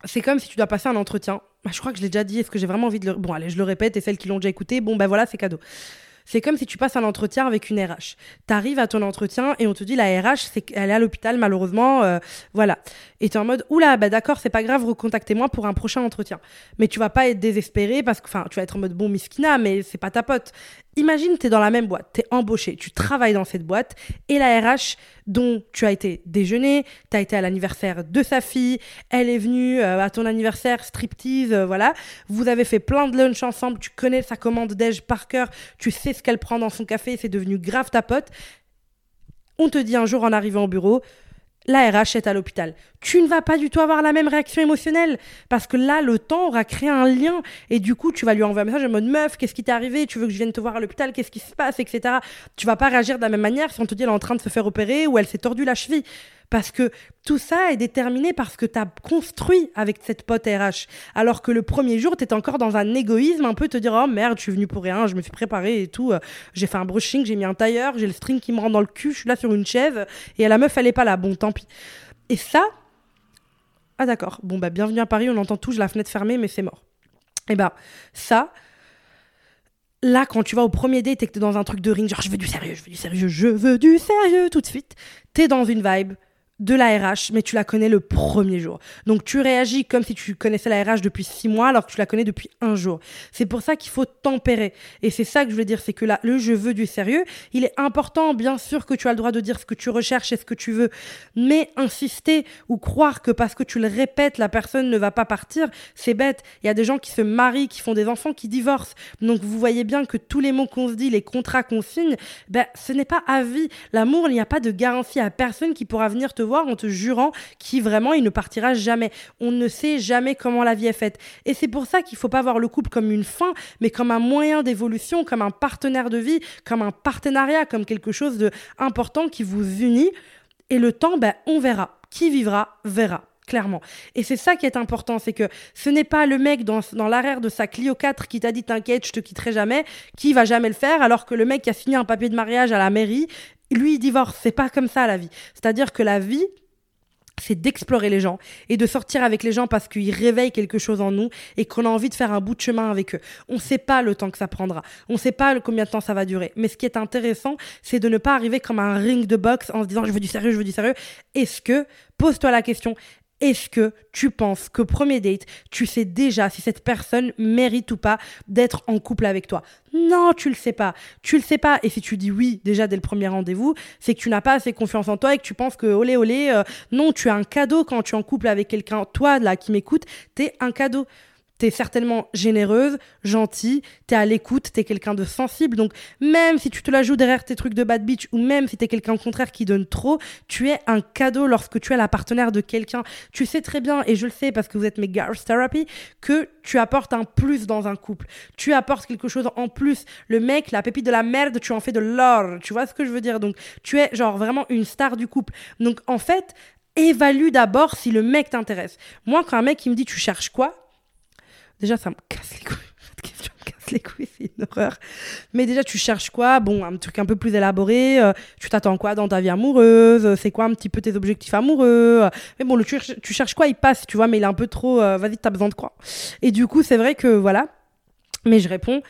c'est comme si tu dois passer un entretien. Bah, je crois que je l'ai déjà dit. Est-ce que j'ai vraiment envie de le. Bon, allez, je le répète. Et celles qui l'ont déjà écouté, bon, ben voilà, c'est cadeau. C'est comme si tu passes un entretien avec une RH. Tu arrives à ton entretien et on te dit la RH, c'est qu'elle est à l'hôpital malheureusement, euh, voilà. Et tu es en mode oula, bah d'accord, c'est pas grave, recontactez-moi pour un prochain entretien. Mais tu vas pas être désespéré parce que, enfin, tu vas être en mode bon, miskina, mais c'est pas ta pote. Imagine, tu es dans la même boîte, tu es embauché, tu travailles dans cette boîte et la RH dont tu as été déjeuner, tu as été à l'anniversaire de sa fille, elle est venue euh, à ton anniversaire, striptease, euh, voilà. Vous avez fait plein de lunch ensemble, tu connais sa commande déj par cœur, tu sais ce qu'elle prend dans son café, c'est devenu grave ta pote. On te dit un jour en arrivant au bureau, la RH est à l'hôpital. Tu ne vas pas du tout avoir la même réaction émotionnelle parce que là, le temps aura créé un lien et du coup, tu vas lui envoyer un message en mode meuf, qu'est-ce qui t'est arrivé? Tu veux que je vienne te voir à l'hôpital? Qu'est-ce qui se passe? Etc. Tu vas pas réagir de la même manière si on te dit elle est en train de se faire opérer ou elle s'est tordue la cheville. Parce que tout ça est déterminé parce que tu as construit avec cette pote RH. Alors que le premier jour, tu étais encore dans un égoïsme, un peu te dire Oh merde, je suis venu pour rien, je me suis préparé et tout. J'ai fait un brushing, j'ai mis un tailleur, j'ai le string qui me rentre dans le cul, je suis là sur une chaise et la meuf, elle est pas là. Bon, tant pis. Et ça, ah d'accord, bon bah bienvenue à Paris, on entend tout, j'ai la fenêtre fermée, mais c'est mort. Et bah ça, là quand tu vas au premier date et que t'es dans un truc de ring, genre je veux du sérieux, je veux du sérieux, je veux du sérieux tout de suite, t'es dans une vibe, de la RH, mais tu la connais le premier jour. Donc tu réagis comme si tu connaissais la RH depuis six mois alors que tu la connais depuis un jour. C'est pour ça qu'il faut tempérer. Et c'est ça que je veux dire, c'est que là, le je veux du sérieux, il est important, bien sûr que tu as le droit de dire ce que tu recherches et ce que tu veux, mais insister ou croire que parce que tu le répètes, la personne ne va pas partir, c'est bête. Il y a des gens qui se marient, qui font des enfants, qui divorcent. Donc vous voyez bien que tous les mots qu'on se dit, les contrats qu'on signe, ben, ce n'est pas à vie. L'amour, il n'y a pas de garantie à personne qui pourra venir te en te jurant qu'il vraiment il ne partira jamais. On ne sait jamais comment la vie est faite. Et c'est pour ça qu'il faut pas voir le couple comme une fin, mais comme un moyen d'évolution, comme un partenaire de vie, comme un partenariat, comme quelque chose de important qui vous unit. Et le temps, ben, on verra. Qui vivra, verra clairement. Et c'est ça qui est important, c'est que ce n'est pas le mec dans, dans l'arrière de sa Clio 4 qui t'a dit t'inquiète, je te quitterai jamais, qui va jamais le faire, alors que le mec qui a signé un papier de mariage à la mairie, lui, il divorce. C'est pas comme ça la vie. C'est-à-dire que la vie, c'est d'explorer les gens et de sortir avec les gens parce qu'ils réveillent quelque chose en nous et qu'on a envie de faire un bout de chemin avec eux. On ne sait pas le temps que ça prendra. On ne sait pas combien de temps ça va durer. Mais ce qui est intéressant, c'est de ne pas arriver comme un ring de boxe en se disant je veux du sérieux, je veux du sérieux. Est-ce que, pose-toi la question, est-ce que tu penses que premier date, tu sais déjà si cette personne mérite ou pas d'être en couple avec toi? Non, tu le sais pas. Tu le sais pas. Et si tu dis oui déjà dès le premier rendez-vous, c'est que tu n'as pas assez confiance en toi et que tu penses que olé olé, euh, non, tu as un cadeau quand tu es en couple avec quelqu'un. Toi là qui m'écoute, t'es un cadeau t'es certainement généreuse, gentille, t'es à l'écoute, t'es quelqu'un de sensible. Donc, même si tu te la joues derrière tes trucs de bad bitch ou même si t'es quelqu'un au contraire qui donne trop, tu es un cadeau lorsque tu es la partenaire de quelqu'un. Tu sais très bien, et je le sais parce que vous êtes mes girls therapy, que tu apportes un plus dans un couple. Tu apportes quelque chose en plus. Le mec, la pépite de la merde, tu en fais de l'or. Tu vois ce que je veux dire? Donc, tu es genre vraiment une star du couple. Donc, en fait, évalue d'abord si le mec t'intéresse. Moi, quand un mec il me dit tu cherches quoi? Déjà, ça me casse les couilles. Cette question me casse les couilles, c'est une horreur. Mais déjà, tu cherches quoi? Bon, un truc un peu plus élaboré. euh, tu t'attends quoi dans ta vie amoureuse? Euh, C'est quoi un petit peu tes objectifs amoureux? Mais bon, le tu, tu cherches quoi Il passe, tu vois, mais il est un peu trop. euh, Vas-y, t'as besoin de quoi? Et du coup, c'est vrai que voilà. Mais je réponds.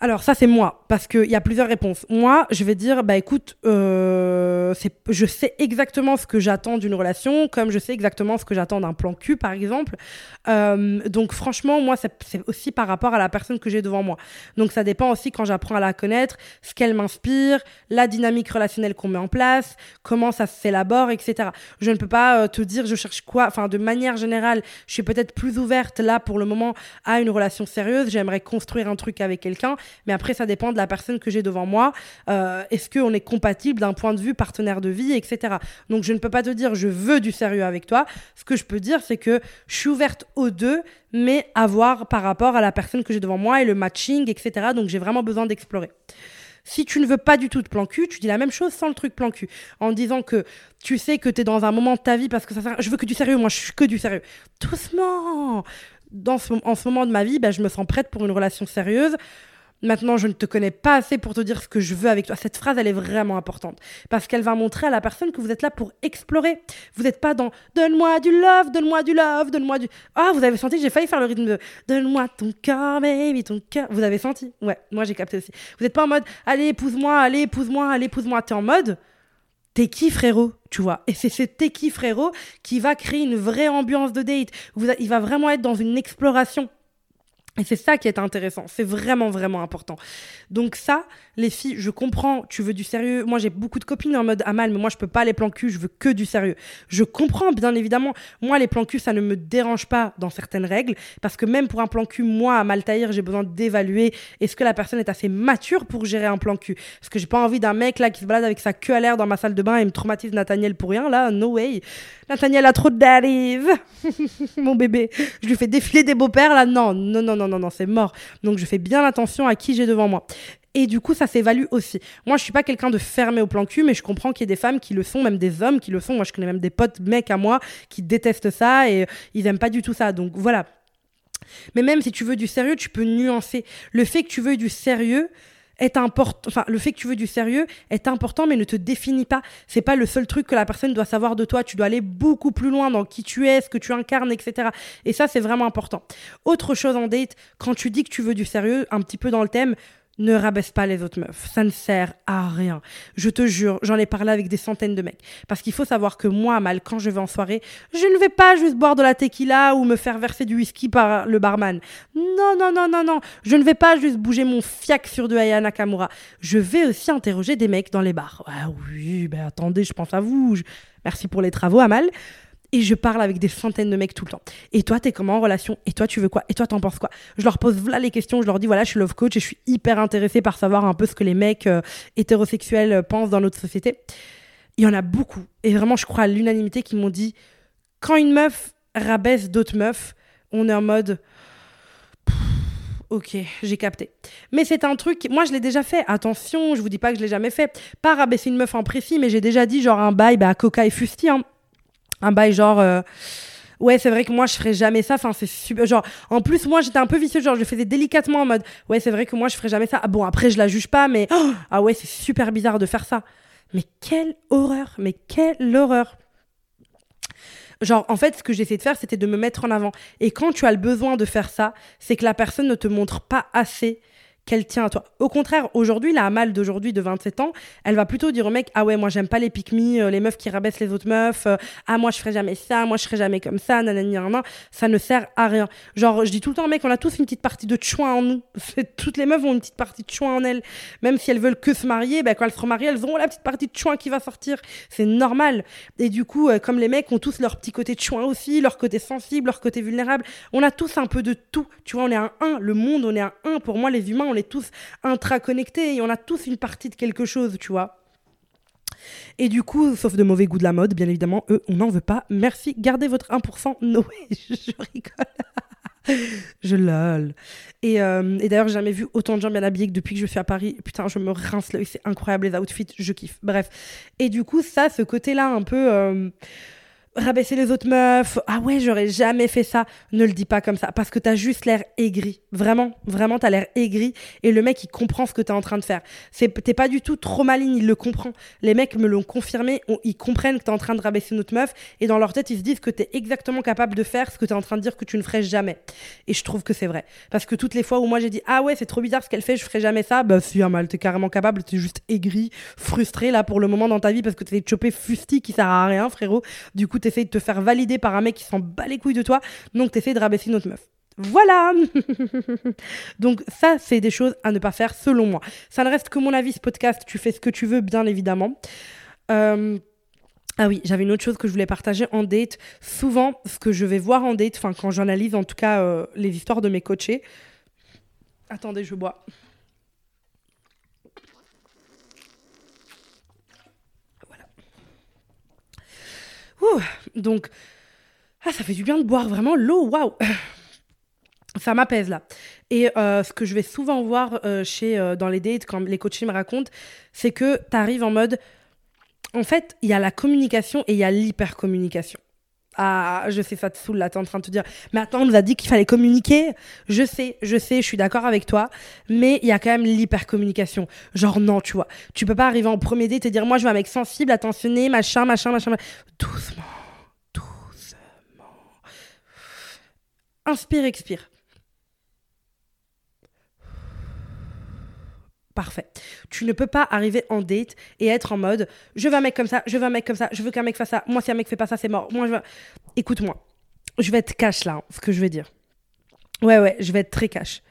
Alors ça c'est moi, parce qu'il y a plusieurs réponses. Moi, je vais dire, bah écoute, euh, je sais exactement ce que j'attends d'une relation, comme je sais exactement ce que j'attends d'un plan cul, par exemple. Euh, donc franchement, moi, c'est c'est aussi par rapport à la personne que j'ai devant moi. Donc ça dépend aussi quand j'apprends à la connaître, ce qu'elle m'inspire, la dynamique relationnelle qu'on met en place, comment ça s'élabore, etc. Je ne peux pas euh, te dire je cherche quoi. Enfin, de manière générale, je suis peut-être plus ouverte là pour le moment à une relation sérieuse. J'aimerais construire un truc avec quelqu'un, mais après ça dépend de la personne que j'ai devant moi. Euh, Est-ce qu'on est compatible d'un point de vue partenaire de vie, etc. Donc je ne peux pas te dire je veux du sérieux avec toi. Ce que je peux dire, c'est que je suis ouverte aux deux, mais à voir par rapport à la personne que j'ai devant moi et le matching, etc. Donc j'ai vraiment besoin d'explorer. Si tu ne veux pas du tout de plan cul, tu dis la même chose sans le truc plan cul. En disant que tu sais que tu es dans un moment de ta vie parce que ça sert- je veux que du sérieux, moi je suis que du sérieux. Doucement dans en ce moment de ma vie, ben, je me sens prête pour une relation sérieuse. Maintenant, je ne te connais pas assez pour te dire ce que je veux avec toi. Cette phrase, elle est vraiment importante parce qu'elle va montrer à la personne que vous êtes là pour explorer. Vous n'êtes pas dans donne-moi du love, donne-moi du love, donne-moi du. Ah, vous avez senti que j'ai failli faire le rythme de donne-moi ton cœur, baby, ton cœur. Vous avez senti? Ouais, moi j'ai capté aussi. Vous n'êtes pas en mode allez, épouse-moi, allez, épouse-moi, allez, épouse-moi. T'es en mode t'es qui frérot, tu vois. Et c'est ce t'es qui frérot qui va créer une vraie ambiance de date. Il va vraiment être dans une exploration. Et c'est ça qui est intéressant. C'est vraiment, vraiment important. Donc ça, les filles, je comprends, tu veux du sérieux. Moi, j'ai beaucoup de copines en mode Amal, mais moi, je peux pas les plans cul, je veux que du sérieux. Je comprends, bien évidemment. Moi, les plans cul, ça ne me dérange pas dans certaines règles. Parce que même pour un plan cul, moi, à Maltaïr, j'ai besoin d'évaluer est-ce que la personne est assez mature pour gérer un plan cul? Parce que j'ai pas envie d'un mec là qui se balade avec sa queue à l'air dans ma salle de bain et me traumatise Nathaniel pour rien. Là, no way. Nathaniel a trop daddies. Mon bébé. Je lui fais défiler des beaux-pères là. Non, non, non, non, non, non, c'est mort. Donc je fais bien attention à qui j'ai devant moi. Et du coup, ça s'évalue aussi. Moi, je suis pas quelqu'un de fermé au plan cul, mais je comprends qu'il y ait des femmes qui le sont, même des hommes qui le sont. Moi, je connais même des potes mecs à moi qui détestent ça et euh, ils aiment pas du tout ça. Donc voilà. Mais même si tu veux du sérieux, tu peux nuancer. Le fait que tu veux du sérieux est important. Enfin, le fait que tu veux du sérieux est important, mais ne te définit pas. C'est pas le seul truc que la personne doit savoir de toi. Tu dois aller beaucoup plus loin dans qui tu es, ce que tu incarnes, etc. Et ça, c'est vraiment important. Autre chose en date, quand tu dis que tu veux du sérieux, un petit peu dans le thème, ne rabaisse pas les autres meufs. Ça ne sert à rien. Je te jure, j'en ai parlé avec des centaines de mecs. Parce qu'il faut savoir que moi, mal, quand je vais en soirée, je ne vais pas juste boire de la tequila ou me faire verser du whisky par le barman. Non, non, non, non, non. Je ne vais pas juste bouger mon fiac sur de Aya Nakamura. Je vais aussi interroger des mecs dans les bars. Ah oui, ben attendez, je pense à vous. Merci pour les travaux, Amal. Et je parle avec des centaines de mecs tout le temps. Et toi, t'es comment en relation? Et toi, tu veux quoi? Et toi, t'en penses quoi? Je leur pose voilà les questions. Je leur dis voilà, je suis love coach et je suis hyper intéressée par savoir un peu ce que les mecs euh, hétérosexuels euh, pensent dans notre société. Il y en a beaucoup. Et vraiment, je crois à l'unanimité qui m'ont dit quand une meuf rabaisse d'autres meufs, on est en mode Ok, j'ai capté. Mais c'est un truc, moi je l'ai déjà fait. Attention, je vous dis pas que je l'ai jamais fait. Pas rabaisser une meuf en précis, mais j'ai déjà dit genre un bail à Coca et Fusti. hein. Un bail genre. euh, Ouais, c'est vrai que moi je ferais jamais ça. Enfin, c'est super. Genre, en plus, moi j'étais un peu vicieux. Genre, je le faisais délicatement en mode. Ouais, c'est vrai que moi je ferais jamais ça. Ah, bon, après, je la juge pas, mais. Oh ah ouais, c'est super bizarre de faire ça. Mais quelle horreur. Mais quelle horreur. Genre, en fait, ce que j'essayais de faire, c'était de me mettre en avant. Et quand tu as le besoin de faire ça, c'est que la personne ne te montre pas assez qu'elle tient à toi. Au contraire, aujourd'hui, la Amal d'aujourd'hui de 27 ans, elle va plutôt dire au mec Ah ouais, moi j'aime pas les pick me, les meufs qui rabaissent les autres meufs, euh, ah moi je ferai jamais ça, moi je serai jamais comme ça, nanani, nanana. Ça ne sert à rien. Genre, je dis tout le temps, mec, on a tous une petite partie de chouin en nous. Toutes les meufs ont une petite partie de chouin en elles. Même si elles veulent que se marier, ben, quand elles seront mariées, elles auront la petite partie de chouin qui va sortir. C'est normal. Et du coup, euh, comme les mecs ont tous leur petit côté de chouin aussi, leur côté sensible, leur côté vulnérable, on a tous un peu de tout. Tu vois, on est un un. Le monde, on est un un. Pour moi, les humains, on est tous intraconnectés et on a tous une partie de quelque chose, tu vois. Et du coup, sauf de mauvais goût de la mode, bien évidemment, eux, on n'en veut pas. Merci, gardez votre 1%. No way, je, rigole. je lol. Et, euh, et d'ailleurs, j'ai jamais vu autant de gens bien habillés que depuis que je suis à Paris. Putain, je me rince l'œil, c'est incroyable les outfits, je kiffe. Bref. Et du coup, ça, ce côté-là, un peu. euh, rabaisser les autres meufs. Ah ouais, j'aurais jamais fait ça. Ne le dis pas comme ça. Parce que t'as juste l'air aigri. Vraiment, vraiment, t'as l'air aigri. Et le mec, il comprend ce que t'es en train de faire. C'est, t'es pas du tout trop maligne, il le comprend. Les mecs me l'ont confirmé. on- ils comprennent que t'es en train de rabaisser notre meuf. Et dans leur tête, ils se disent que t'es exactement capable de faire ce que t'es en train de dire que tu ne ferais jamais. Et je trouve que c'est vrai. Parce que toutes les fois où moi j'ai dit, ah ouais, c'est trop bizarre ce qu'elle fait, je ferais jamais ça. Bah, si, un mal, t'es carrément capable. T'es juste aigri, frustré là pour le moment dans ta vie parce que de choper Fusti qui sert à rien, frérot. Du coup, t'essayes de te faire valider par un mec qui s'en bat les couilles de toi. Donc, t'essayes de rabaisser notre meuf. Voilà Donc ça, c'est des choses à ne pas faire selon moi. Ça ne reste que mon avis, ce podcast. Tu fais ce que tu veux, bien évidemment. Euh, Ah oui, j'avais une autre chose que je voulais partager en date. Souvent, ce que je vais voir en date, enfin quand j'analyse en tout cas euh, les histoires de mes coachés. Attendez, je bois. Ouh, donc, ah, ça fait du bien de boire vraiment l'eau, waouh Ça m'apaise là. Et euh, ce que je vais souvent voir euh, chez, euh, dans les dates, quand les coachés me racontent, c'est que tu arrives en mode. En fait, il y a la communication et il y a l'hypercommunication. Ah, je sais, ça te saoule là, t'es en train de te dire, mais attends, on nous a dit qu'il fallait communiquer. Je sais, je sais, je suis d'accord avec toi, mais il y a quand même l'hypercommunication. Genre, non, tu vois, tu peux pas arriver en premier date et dire, moi, je veux un mec sensible, attentionné, machin, machin, machin. machin. Doucement, doucement. Inspire, expire. Tu ne peux pas arriver en date et être en mode je veux un mec comme ça, je veux un mec comme ça, je veux qu'un mec fasse ça. Moi, si un mec fait pas ça, c'est mort. Moi, je veux... Écoute-moi. Je vais être cash là, ce que je vais dire. Ouais, ouais, je vais être très cash.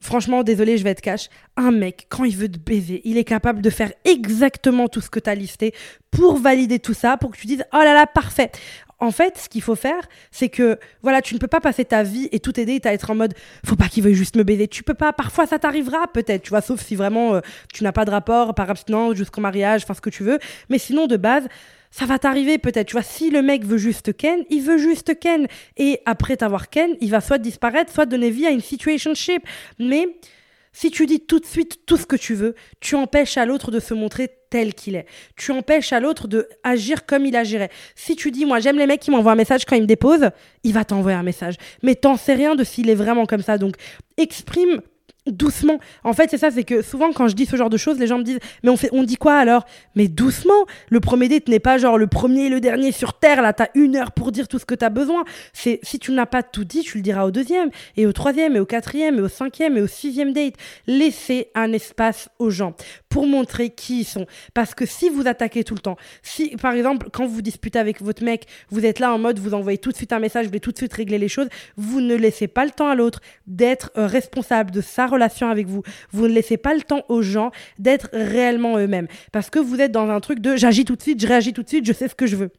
Franchement, désolé, je vais être cash. Un mec, quand il veut te baiser, il est capable de faire exactement tout ce que tu as listé pour valider tout ça, pour que tu dises oh là là, parfait. En fait, ce qu'il faut faire, c'est que voilà, tu ne peux pas passer ta vie et tout aider à être en mode faut pas qu'il veuille juste me baiser. Tu peux pas. Parfois, ça t'arrivera peut-être, tu vois, sauf si vraiment euh, tu n'as pas de rapport par abstinence jusqu'au mariage, enfin ce que tu veux. Mais sinon, de base, ça va t'arriver peut-être. Tu vois, si le mec veut juste Ken, il veut juste Ken. Et après t'avoir Ken, il va soit disparaître, soit donner vie à une situationship. Mais si tu dis tout de suite tout ce que tu veux, tu empêches à l'autre de se montrer tel qu'il est. Tu empêches à l'autre de agir comme il agirait. Si tu dis, moi j'aime les mecs qui m'envoient un message quand ils me déposent, il va t'envoyer un message. Mais t'en sais rien de s'il est vraiment comme ça. Donc exprime doucement. En fait, c'est ça, c'est que souvent quand je dis ce genre de choses, les gens me disent "Mais on fait on dit quoi alors? Mais doucement. Le premier date n'est pas genre le premier et le dernier sur terre là, t'as une heure pour dire tout ce que t'as besoin. C'est si tu n'as pas tout dit, tu le diras au deuxième et au troisième et au quatrième et au cinquième et au sixième date. Laissez un espace aux gens pour montrer qui ils sont parce que si vous attaquez tout le temps, si par exemple quand vous disputez avec votre mec, vous êtes là en mode vous envoyez tout de suite un message, vous voulez tout de suite régler les choses, vous ne laissez pas le temps à l'autre d'être euh, responsable de sa relation avec vous. Vous ne laissez pas le temps aux gens d'être réellement eux-mêmes. Parce que vous êtes dans un truc de j'agis tout de suite, je réagis tout de suite, je sais ce que je veux.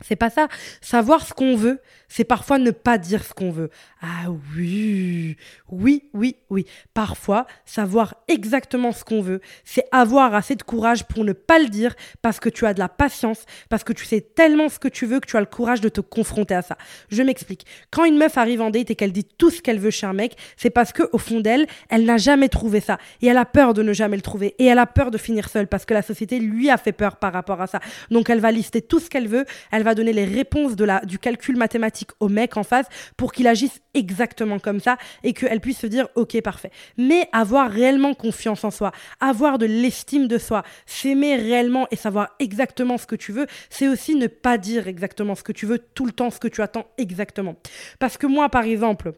C'est pas ça. Savoir ce qu'on veut, c'est parfois ne pas dire ce qu'on veut. Ah oui, oui, oui, oui. Parfois, savoir exactement ce qu'on veut, c'est avoir assez de courage pour ne pas le dire parce que tu as de la patience, parce que tu sais tellement ce que tu veux que tu as le courage de te confronter à ça. Je m'explique. Quand une meuf arrive en date et qu'elle dit tout ce qu'elle veut chez un mec, c'est parce que au fond d'elle, elle n'a jamais trouvé ça et elle a peur de ne jamais le trouver et elle a peur de finir seule parce que la société lui a fait peur par rapport à ça. Donc elle va lister tout ce qu'elle veut, elle va donner les réponses de la, du calcul mathématique au mec en face pour qu'il agisse exactement comme ça et qu'elle puisse se dire ok parfait. Mais avoir réellement confiance en soi, avoir de l'estime de soi, s'aimer réellement et savoir exactement ce que tu veux, c'est aussi ne pas dire exactement ce que tu veux tout le temps, ce que tu attends exactement. Parce que moi par exemple,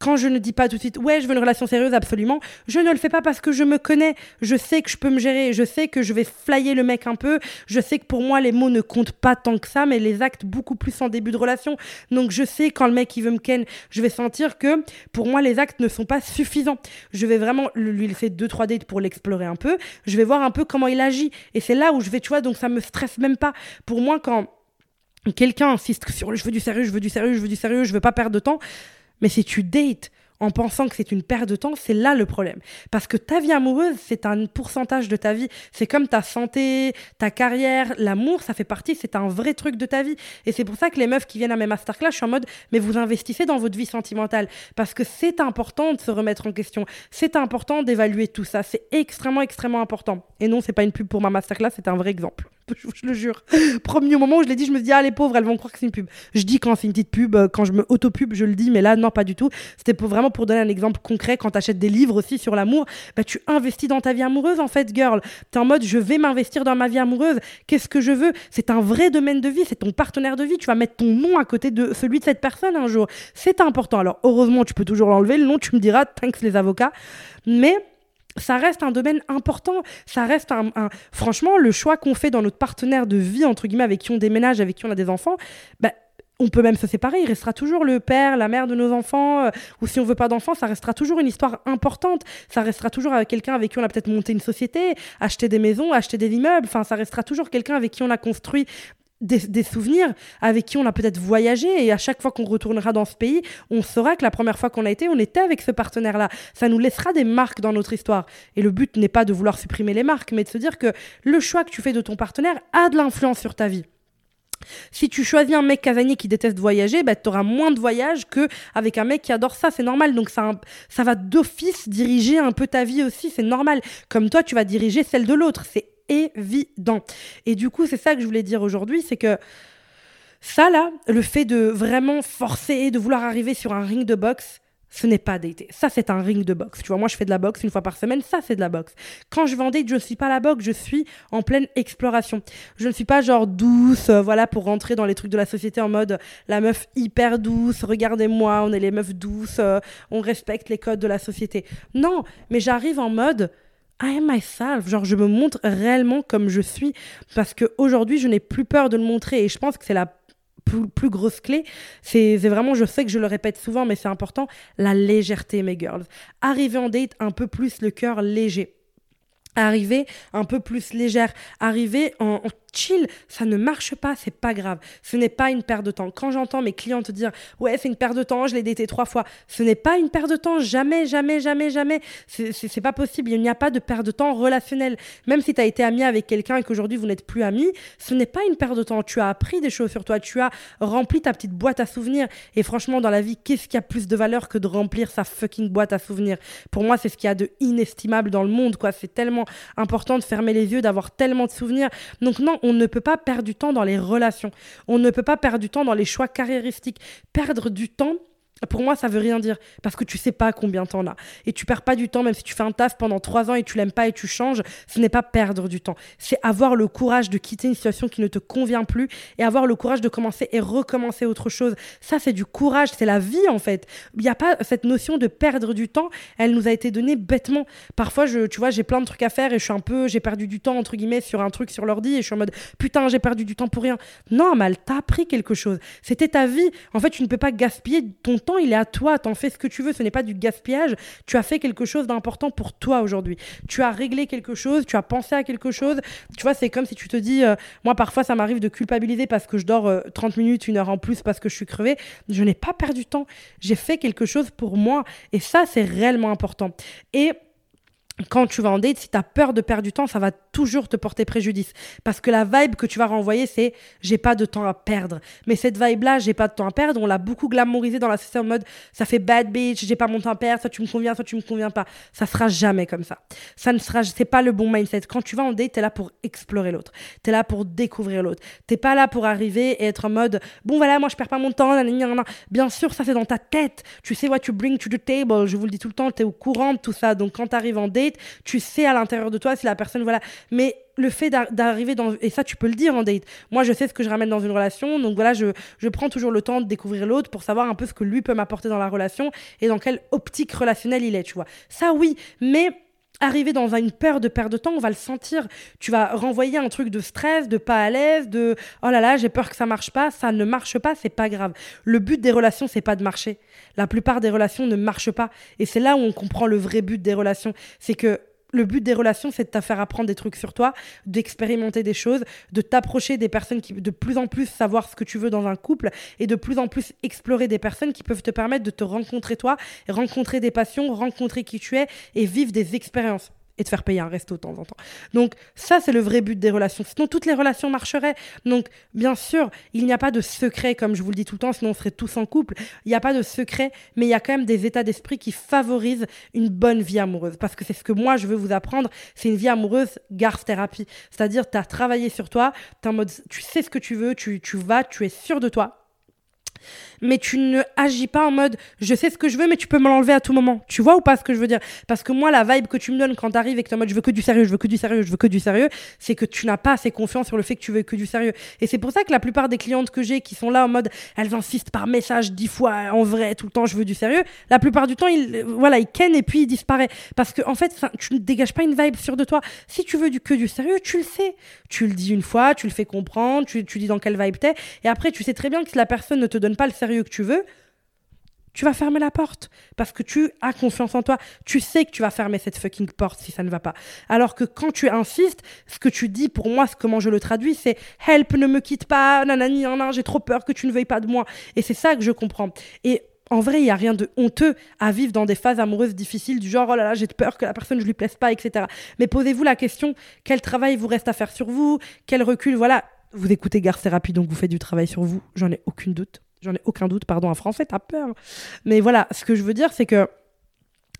quand je ne dis pas tout de suite ouais je veux une relation sérieuse absolument je ne le fais pas parce que je me connais. Je sais que je peux me gérer. Je sais que je vais flyer le mec un peu. Je sais que pour moi les mots ne comptent pas tant que ça mais les actes beaucoup plus en début de relation. Donc je sais quand le mec il veut me ken je vais sentir que pour moi les actes ne sont pas suffisants. Je vais vraiment lui laisser deux trois dates pour l'explorer un peu. Je vais voir un peu comment il agit. Et c'est là où je vais tu vois donc ça me stresse même pas. Pour moi quand quelqu'un insiste sur je veux du sérieux je veux du sérieux je veux du sérieux je veux pas perdre de temps mais si tu dates en pensant que c'est une perte de temps, c'est là le problème. Parce que ta vie amoureuse, c'est un pourcentage de ta vie. C'est comme ta santé, ta carrière, l'amour, ça fait partie, c'est un vrai truc de ta vie. Et c'est pour ça que les meufs qui viennent à mes masterclass, je suis en mode, mais vous investissez dans votre vie sentimentale. Parce que c'est important de se remettre en question. C'est important d'évaluer tout ça. C'est extrêmement, extrêmement important. Et non, c'est pas une pub pour ma masterclass, c'est un vrai exemple. Je, le jure. Premier moment où je l'ai dit, je me dit, ah, les pauvres, elles vont croire que c'est une pub. Je dis quand c'est une petite pub, euh, quand je me auto-pub, je le dis, mais là, non, pas du tout. C'était pour, vraiment pour donner un exemple concret. Quand tu achètes des livres aussi sur l'amour, bah, tu investis dans ta vie amoureuse, en fait, girl. Tu es en mode, je vais m'investir dans ma vie amoureuse. Qu'est-ce que je veux? C'est un vrai domaine de vie, c'est ton partenaire de vie. Tu vas mettre ton nom à côté de celui de cette personne un jour. C'est important. Alors, heureusement, tu peux toujours l'enlever. Le nom, tu me diras, thanks les avocats. Mais ça reste un domaine important. Ça reste un, franchement le choix qu'on fait dans notre partenaire de vie entre guillemets avec qui on déménage, avec qui on a des enfants. Bah, on peut même se séparer, il restera toujours le père, la mère de nos enfants, euh, ou si on veut pas d'enfants, ça restera toujours une histoire importante, ça restera toujours avec quelqu'un avec qui on a peut-être monté une société, acheté des maisons, acheté des immeubles, enfin ça restera toujours quelqu'un avec qui on a construit des, souvenirs avec qui on a peut-être voyagé et à chaque fois qu'on retournera dans ce pays, on saura que la première fois qu'on a été, on était avec ce partenaire-là. Ça nous laissera des marques dans notre histoire. Et le but n'est pas de vouloir supprimer les marques, mais de se dire que le choix que tu fais de ton partenaire a de l'influence sur ta vie. Si tu choisis un mec casanier qui déteste voyager, bah, tu auras moins de voyages qu'avec un mec qui adore ça, c'est normal. Donc ça, ça va d'office diriger un peu ta vie aussi, c'est normal. Comme toi, tu vas diriger celle de l'autre, c'est évident. Et du coup, c'est ça que je voulais dire aujourd'hui, c'est que ça là, le fait de vraiment forcer, de vouloir arriver sur un ring de boxe, ce n'est pas dater. Ça, c'est un ring de boxe. Tu vois, moi, je fais de la boxe une fois par semaine. Ça, c'est de la boxe. Quand je vais en date, je ne suis pas la boxe. Je suis en pleine exploration. Je ne suis pas genre douce, euh, voilà, pour rentrer dans les trucs de la société en mode la meuf hyper douce. Regardez-moi, on est les meufs douces. Euh, on respecte les codes de la société. Non, mais j'arrive en mode I am myself. Genre, je me montre réellement comme je suis. Parce qu'aujourd'hui, je n'ai plus peur de le montrer. Et je pense que c'est la plus, grosse clé. C'est vraiment, je sais que je le répète souvent, mais c'est important, la légèreté, mes girls. Arriver en date un peu plus le cœur léger arriver un peu plus légère, arriver en, chill, ça ne marche pas, c'est pas grave. Ce n'est pas une perte de temps. Quand j'entends mes clients te dire ouais, c'est une perte de temps, je l'ai daté trois fois, ce n'est pas une perte de temps, jamais, jamais, jamais, jamais. C'est pas possible. Il n'y a pas de perte de temps relationnel. Même si tu as été ami avec quelqu'un et qu'aujourd'hui vous n'êtes plus ami, ce n'est pas une perte de temps. Tu as appris des choses sur toi, tu as rempli ta petite boîte à souvenirs. Et franchement, dans la vie, qu'est-ce qui a plus de valeur que de remplir sa fucking boîte à souvenirs? Pour moi, c'est ce qu'il y a de inestimable dans le monde, quoi. C'est tellement important de fermer les yeux, d'avoir tellement de souvenirs. Donc non, on ne peut pas perdre du temps dans les relations. On ne peut pas perdre du temps dans les choix carriéristiques. Perdre du temps, pour moi, ça veut rien dire parce que tu sais pas combien t'en as et tu perds pas du temps même si tu fais un taf pendant trois ans et tu l'aimes pas et tu changes. Ce n'est pas perdre du temps, c'est avoir le courage de quitter une situation qui ne te convient plus et avoir le courage de commencer et recommencer autre chose. Ça, c'est du courage, c'est la vie en fait. Il n'y a pas cette notion de perdre du temps. Elle nous a été donnée bêtement. Parfois, tu vois, j'ai plein de trucs à faire et je suis un peu, j'ai perdu du temps entre guillemets sur un truc sur l'ordi et je suis en mode putain, j'ai perdu du temps pour rien. Non, mal, t'as appris quelque chose. C'était ta vie. En fait, tu ne peux pas gaspiller ton temps il est à toi, t'en fais ce que tu veux, ce n'est pas du gaspillage, tu as fait quelque chose d'important pour toi aujourd'hui. Tu as réglé quelque chose, tu as pensé à quelque chose. Tu vois, c'est comme si tu te dis, euh, moi parfois ça m'arrive de culpabiliser parce que je dors 30 euh, minutes, une heure en plus parce que je suis crevée. Je n'ai pas perdu de temps, j'ai fait quelque chose pour moi et ça c'est réellement important. Et quand tu vas en date, si tu as peur de perdre du temps, ça va toujours te porter préjudice. Parce que la vibe que tu vas renvoyer, c'est j'ai pas de temps à perdre. Mais cette vibe-là, j'ai pas de temps à perdre, on l'a beaucoup glamourisé dans la société en mode ça fait bad bitch, j'ai pas mon temps à perdre, soit tu me conviens, soit tu me conviens pas. Ça sera jamais comme ça. Ça ne sera, c'est pas le bon mindset. Quand tu vas en date, t'es là pour explorer l'autre. T'es là pour découvrir l'autre. T'es pas là pour arriver et être en mode bon voilà, moi je perds pas mon temps, Bien sûr, ça c'est dans ta tête. Tu sais what you bring to the table. Je vous le dis tout le temps, t'es au courant de tout ça. Donc quand t'arrives en date, tu sais à l'intérieur de toi si la personne, voilà. Mais le fait d'arriver dans. Et ça, tu peux le dire en date. Moi, je sais ce que je ramène dans une relation. Donc voilà, je, je prends toujours le temps de découvrir l'autre pour savoir un peu ce que lui peut m'apporter dans la relation et dans quelle optique relationnelle il est, tu vois. Ça, oui. Mais arriver dans une peur de perdre de temps, on va le sentir. Tu vas renvoyer un truc de stress, de pas à l'aise, de oh là là, j'ai peur que ça marche pas, ça ne marche pas, c'est pas grave. Le but des relations, c'est pas de marcher. La plupart des relations ne marchent pas et c'est là où on comprend le vrai but des relations, c'est que le but des relations, c'est de te faire apprendre des trucs sur toi, d'expérimenter des choses, de t'approcher des personnes qui, de plus en plus savoir ce que tu veux dans un couple et de plus en plus explorer des personnes qui peuvent te permettre de te rencontrer toi, rencontrer des passions, rencontrer qui tu es et vivre des expériences et de faire payer un resto de temps en temps. Donc ça, c'est le vrai but des relations. Sinon, toutes les relations marcheraient. Donc, bien sûr, il n'y a pas de secret, comme je vous le dis tout le temps, sinon on serait tous en couple. Il n'y a pas de secret, mais il y a quand même des états d'esprit qui favorisent une bonne vie amoureuse. Parce que c'est ce que moi, je veux vous apprendre, c'est une vie amoureuse garce thérapie. C'est-à-dire, tu as travaillé sur toi, es en mode, tu sais ce que tu veux, tu, tu vas, tu es sûr de toi mais tu ne agis pas en mode je sais ce que je veux, mais tu peux me l'enlever à tout moment. Tu vois ou pas ce que je veux dire? Parce que moi, la vibe que tu me donnes quand t'arrives et que tu en mode je veux que du sérieux, je veux que du sérieux, je veux que du sérieux, c'est que tu n'as pas assez confiance sur le fait que tu veux que du sérieux. Et c'est pour ça que la plupart des clientes que j'ai qui sont là en mode elles insistent par message dix fois en vrai tout le temps je veux du sérieux, la plupart du temps ils voilà ils ken et puis ils disparaissent parce que en fait tu ne dégages pas une vibe sûre de toi. Si tu veux que du sérieux, tu le sais. Tu le dis une fois, tu le fais comprendre, tu, tu dis dans quelle vibe t'es et après tu sais très bien que si la personne ne te donne pas le sérieux que tu veux, tu vas fermer la porte parce que tu as confiance en toi. Tu sais que tu vas fermer cette fucking porte si ça ne va pas. Alors que quand tu insistes, ce que tu dis pour moi, comment je le traduis, c'est help, ne me quitte pas, nanani, nan, j'ai trop peur que tu ne veuilles pas de moi. Et c'est ça que je comprends. Et en vrai, il n'y a rien de honteux à vivre dans des phases amoureuses difficiles, du genre oh là là, j'ai peur que la personne ne lui plaise pas, etc. Mais posez-vous la question quel travail vous reste à faire sur vous? Quel recul? Voilà, vous écoutez Garce Thérapie, donc vous faites du travail sur vous, j'en ai aucune doute. J'en ai aucun doute, pardon, en français, t'as peur. Mais voilà, ce que je veux dire, c'est que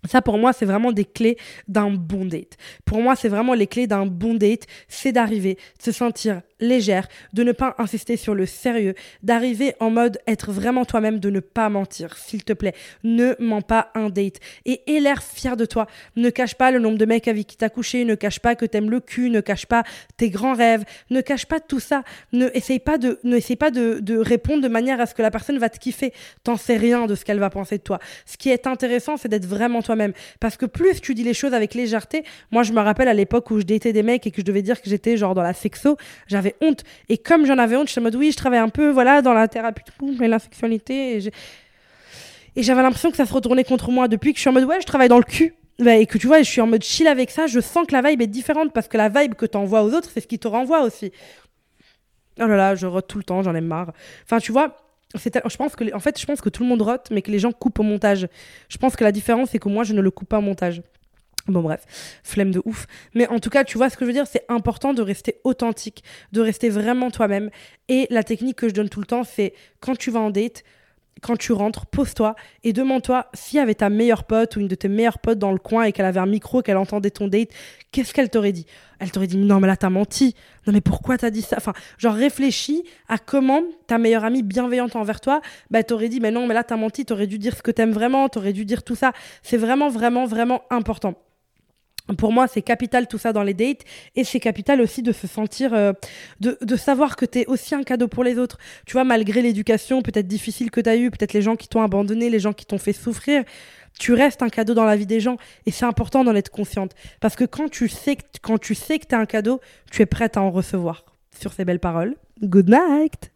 ça, pour moi, c'est vraiment des clés d'un bon date. Pour moi, c'est vraiment les clés d'un bon date. C'est d'arriver, de se sentir légère, de ne pas insister sur le sérieux, d'arriver en mode être vraiment toi-même, de ne pas mentir, s'il te plaît. Ne mens pas un date. Et aie l'air fier de toi. Ne cache pas le nombre de mecs avec qui t'as couché, ne cache pas que t'aimes le cul, ne cache pas tes grands rêves, ne cache pas tout ça. Ne essaye pas de, ne essaye pas de, de répondre de manière à ce que la personne va te kiffer. T'en sais rien de ce qu'elle va penser de toi. Ce qui est intéressant, c'est d'être vraiment toi-même. Parce que plus tu dis les choses avec légèreté, moi je me rappelle à l'époque où je datais des mecs et que je devais dire que j'étais genre dans la sexo, j'avais honte. Et comme j'en avais honte, je suis en mode oui, je travaille un peu voilà, dans la thérapie et la sexualité. Et j'avais l'impression que ça se retournait contre moi depuis que je suis en mode ouais, je travaille dans le cul. Bah, et que tu vois, je suis en mode chill avec ça, je sens que la vibe est différente parce que la vibe que t'envoies aux autres, c'est ce qui te renvoie aussi. Oh là là, je rote tout le temps, j'en ai marre. Enfin, tu vois, je pense que en fait, je pense que tout le monde rote, mais que les gens coupent au montage. Je pense que la différence, c'est que moi, je ne le coupe pas au montage. Bon bref, flemme de ouf. Mais en tout cas, tu vois ce que je veux dire, c'est important de rester authentique, de rester vraiment toi-même. Et la technique que je donne tout le temps, c'est quand tu vas en date, quand tu rentres, pose-toi et demande-toi s'il y avait ta meilleure pote ou une de tes meilleures potes dans le coin et qu'elle avait un micro, qu'elle entendait ton date, qu'est-ce qu'elle t'aurait dit? Elle t'aurait dit non mais là t'as menti. Non mais pourquoi t'as dit ça? Enfin, genre réfléchis à comment ta meilleure amie bienveillante envers toi, bah t'aurait dit mais non mais là t'as menti, t'aurais dû dire ce que t'aimes vraiment, t'aurais dû dire tout ça. C'est vraiment vraiment vraiment important pour moi, c'est capital tout ça dans les dates et c'est capital aussi de se sentir, euh, de, de, savoir que tu es aussi un cadeau pour les autres. Tu vois, malgré l'éducation peut-être difficile que tu as eue, peut-être les gens qui t'ont abandonné, les gens qui t'ont fait souffrir, tu restes un cadeau dans la vie des gens et c'est important d'en être consciente. Parce que quand tu sais que, quand tu sais que tu es un cadeau, tu es prête à en recevoir. Sur ces belles paroles, good night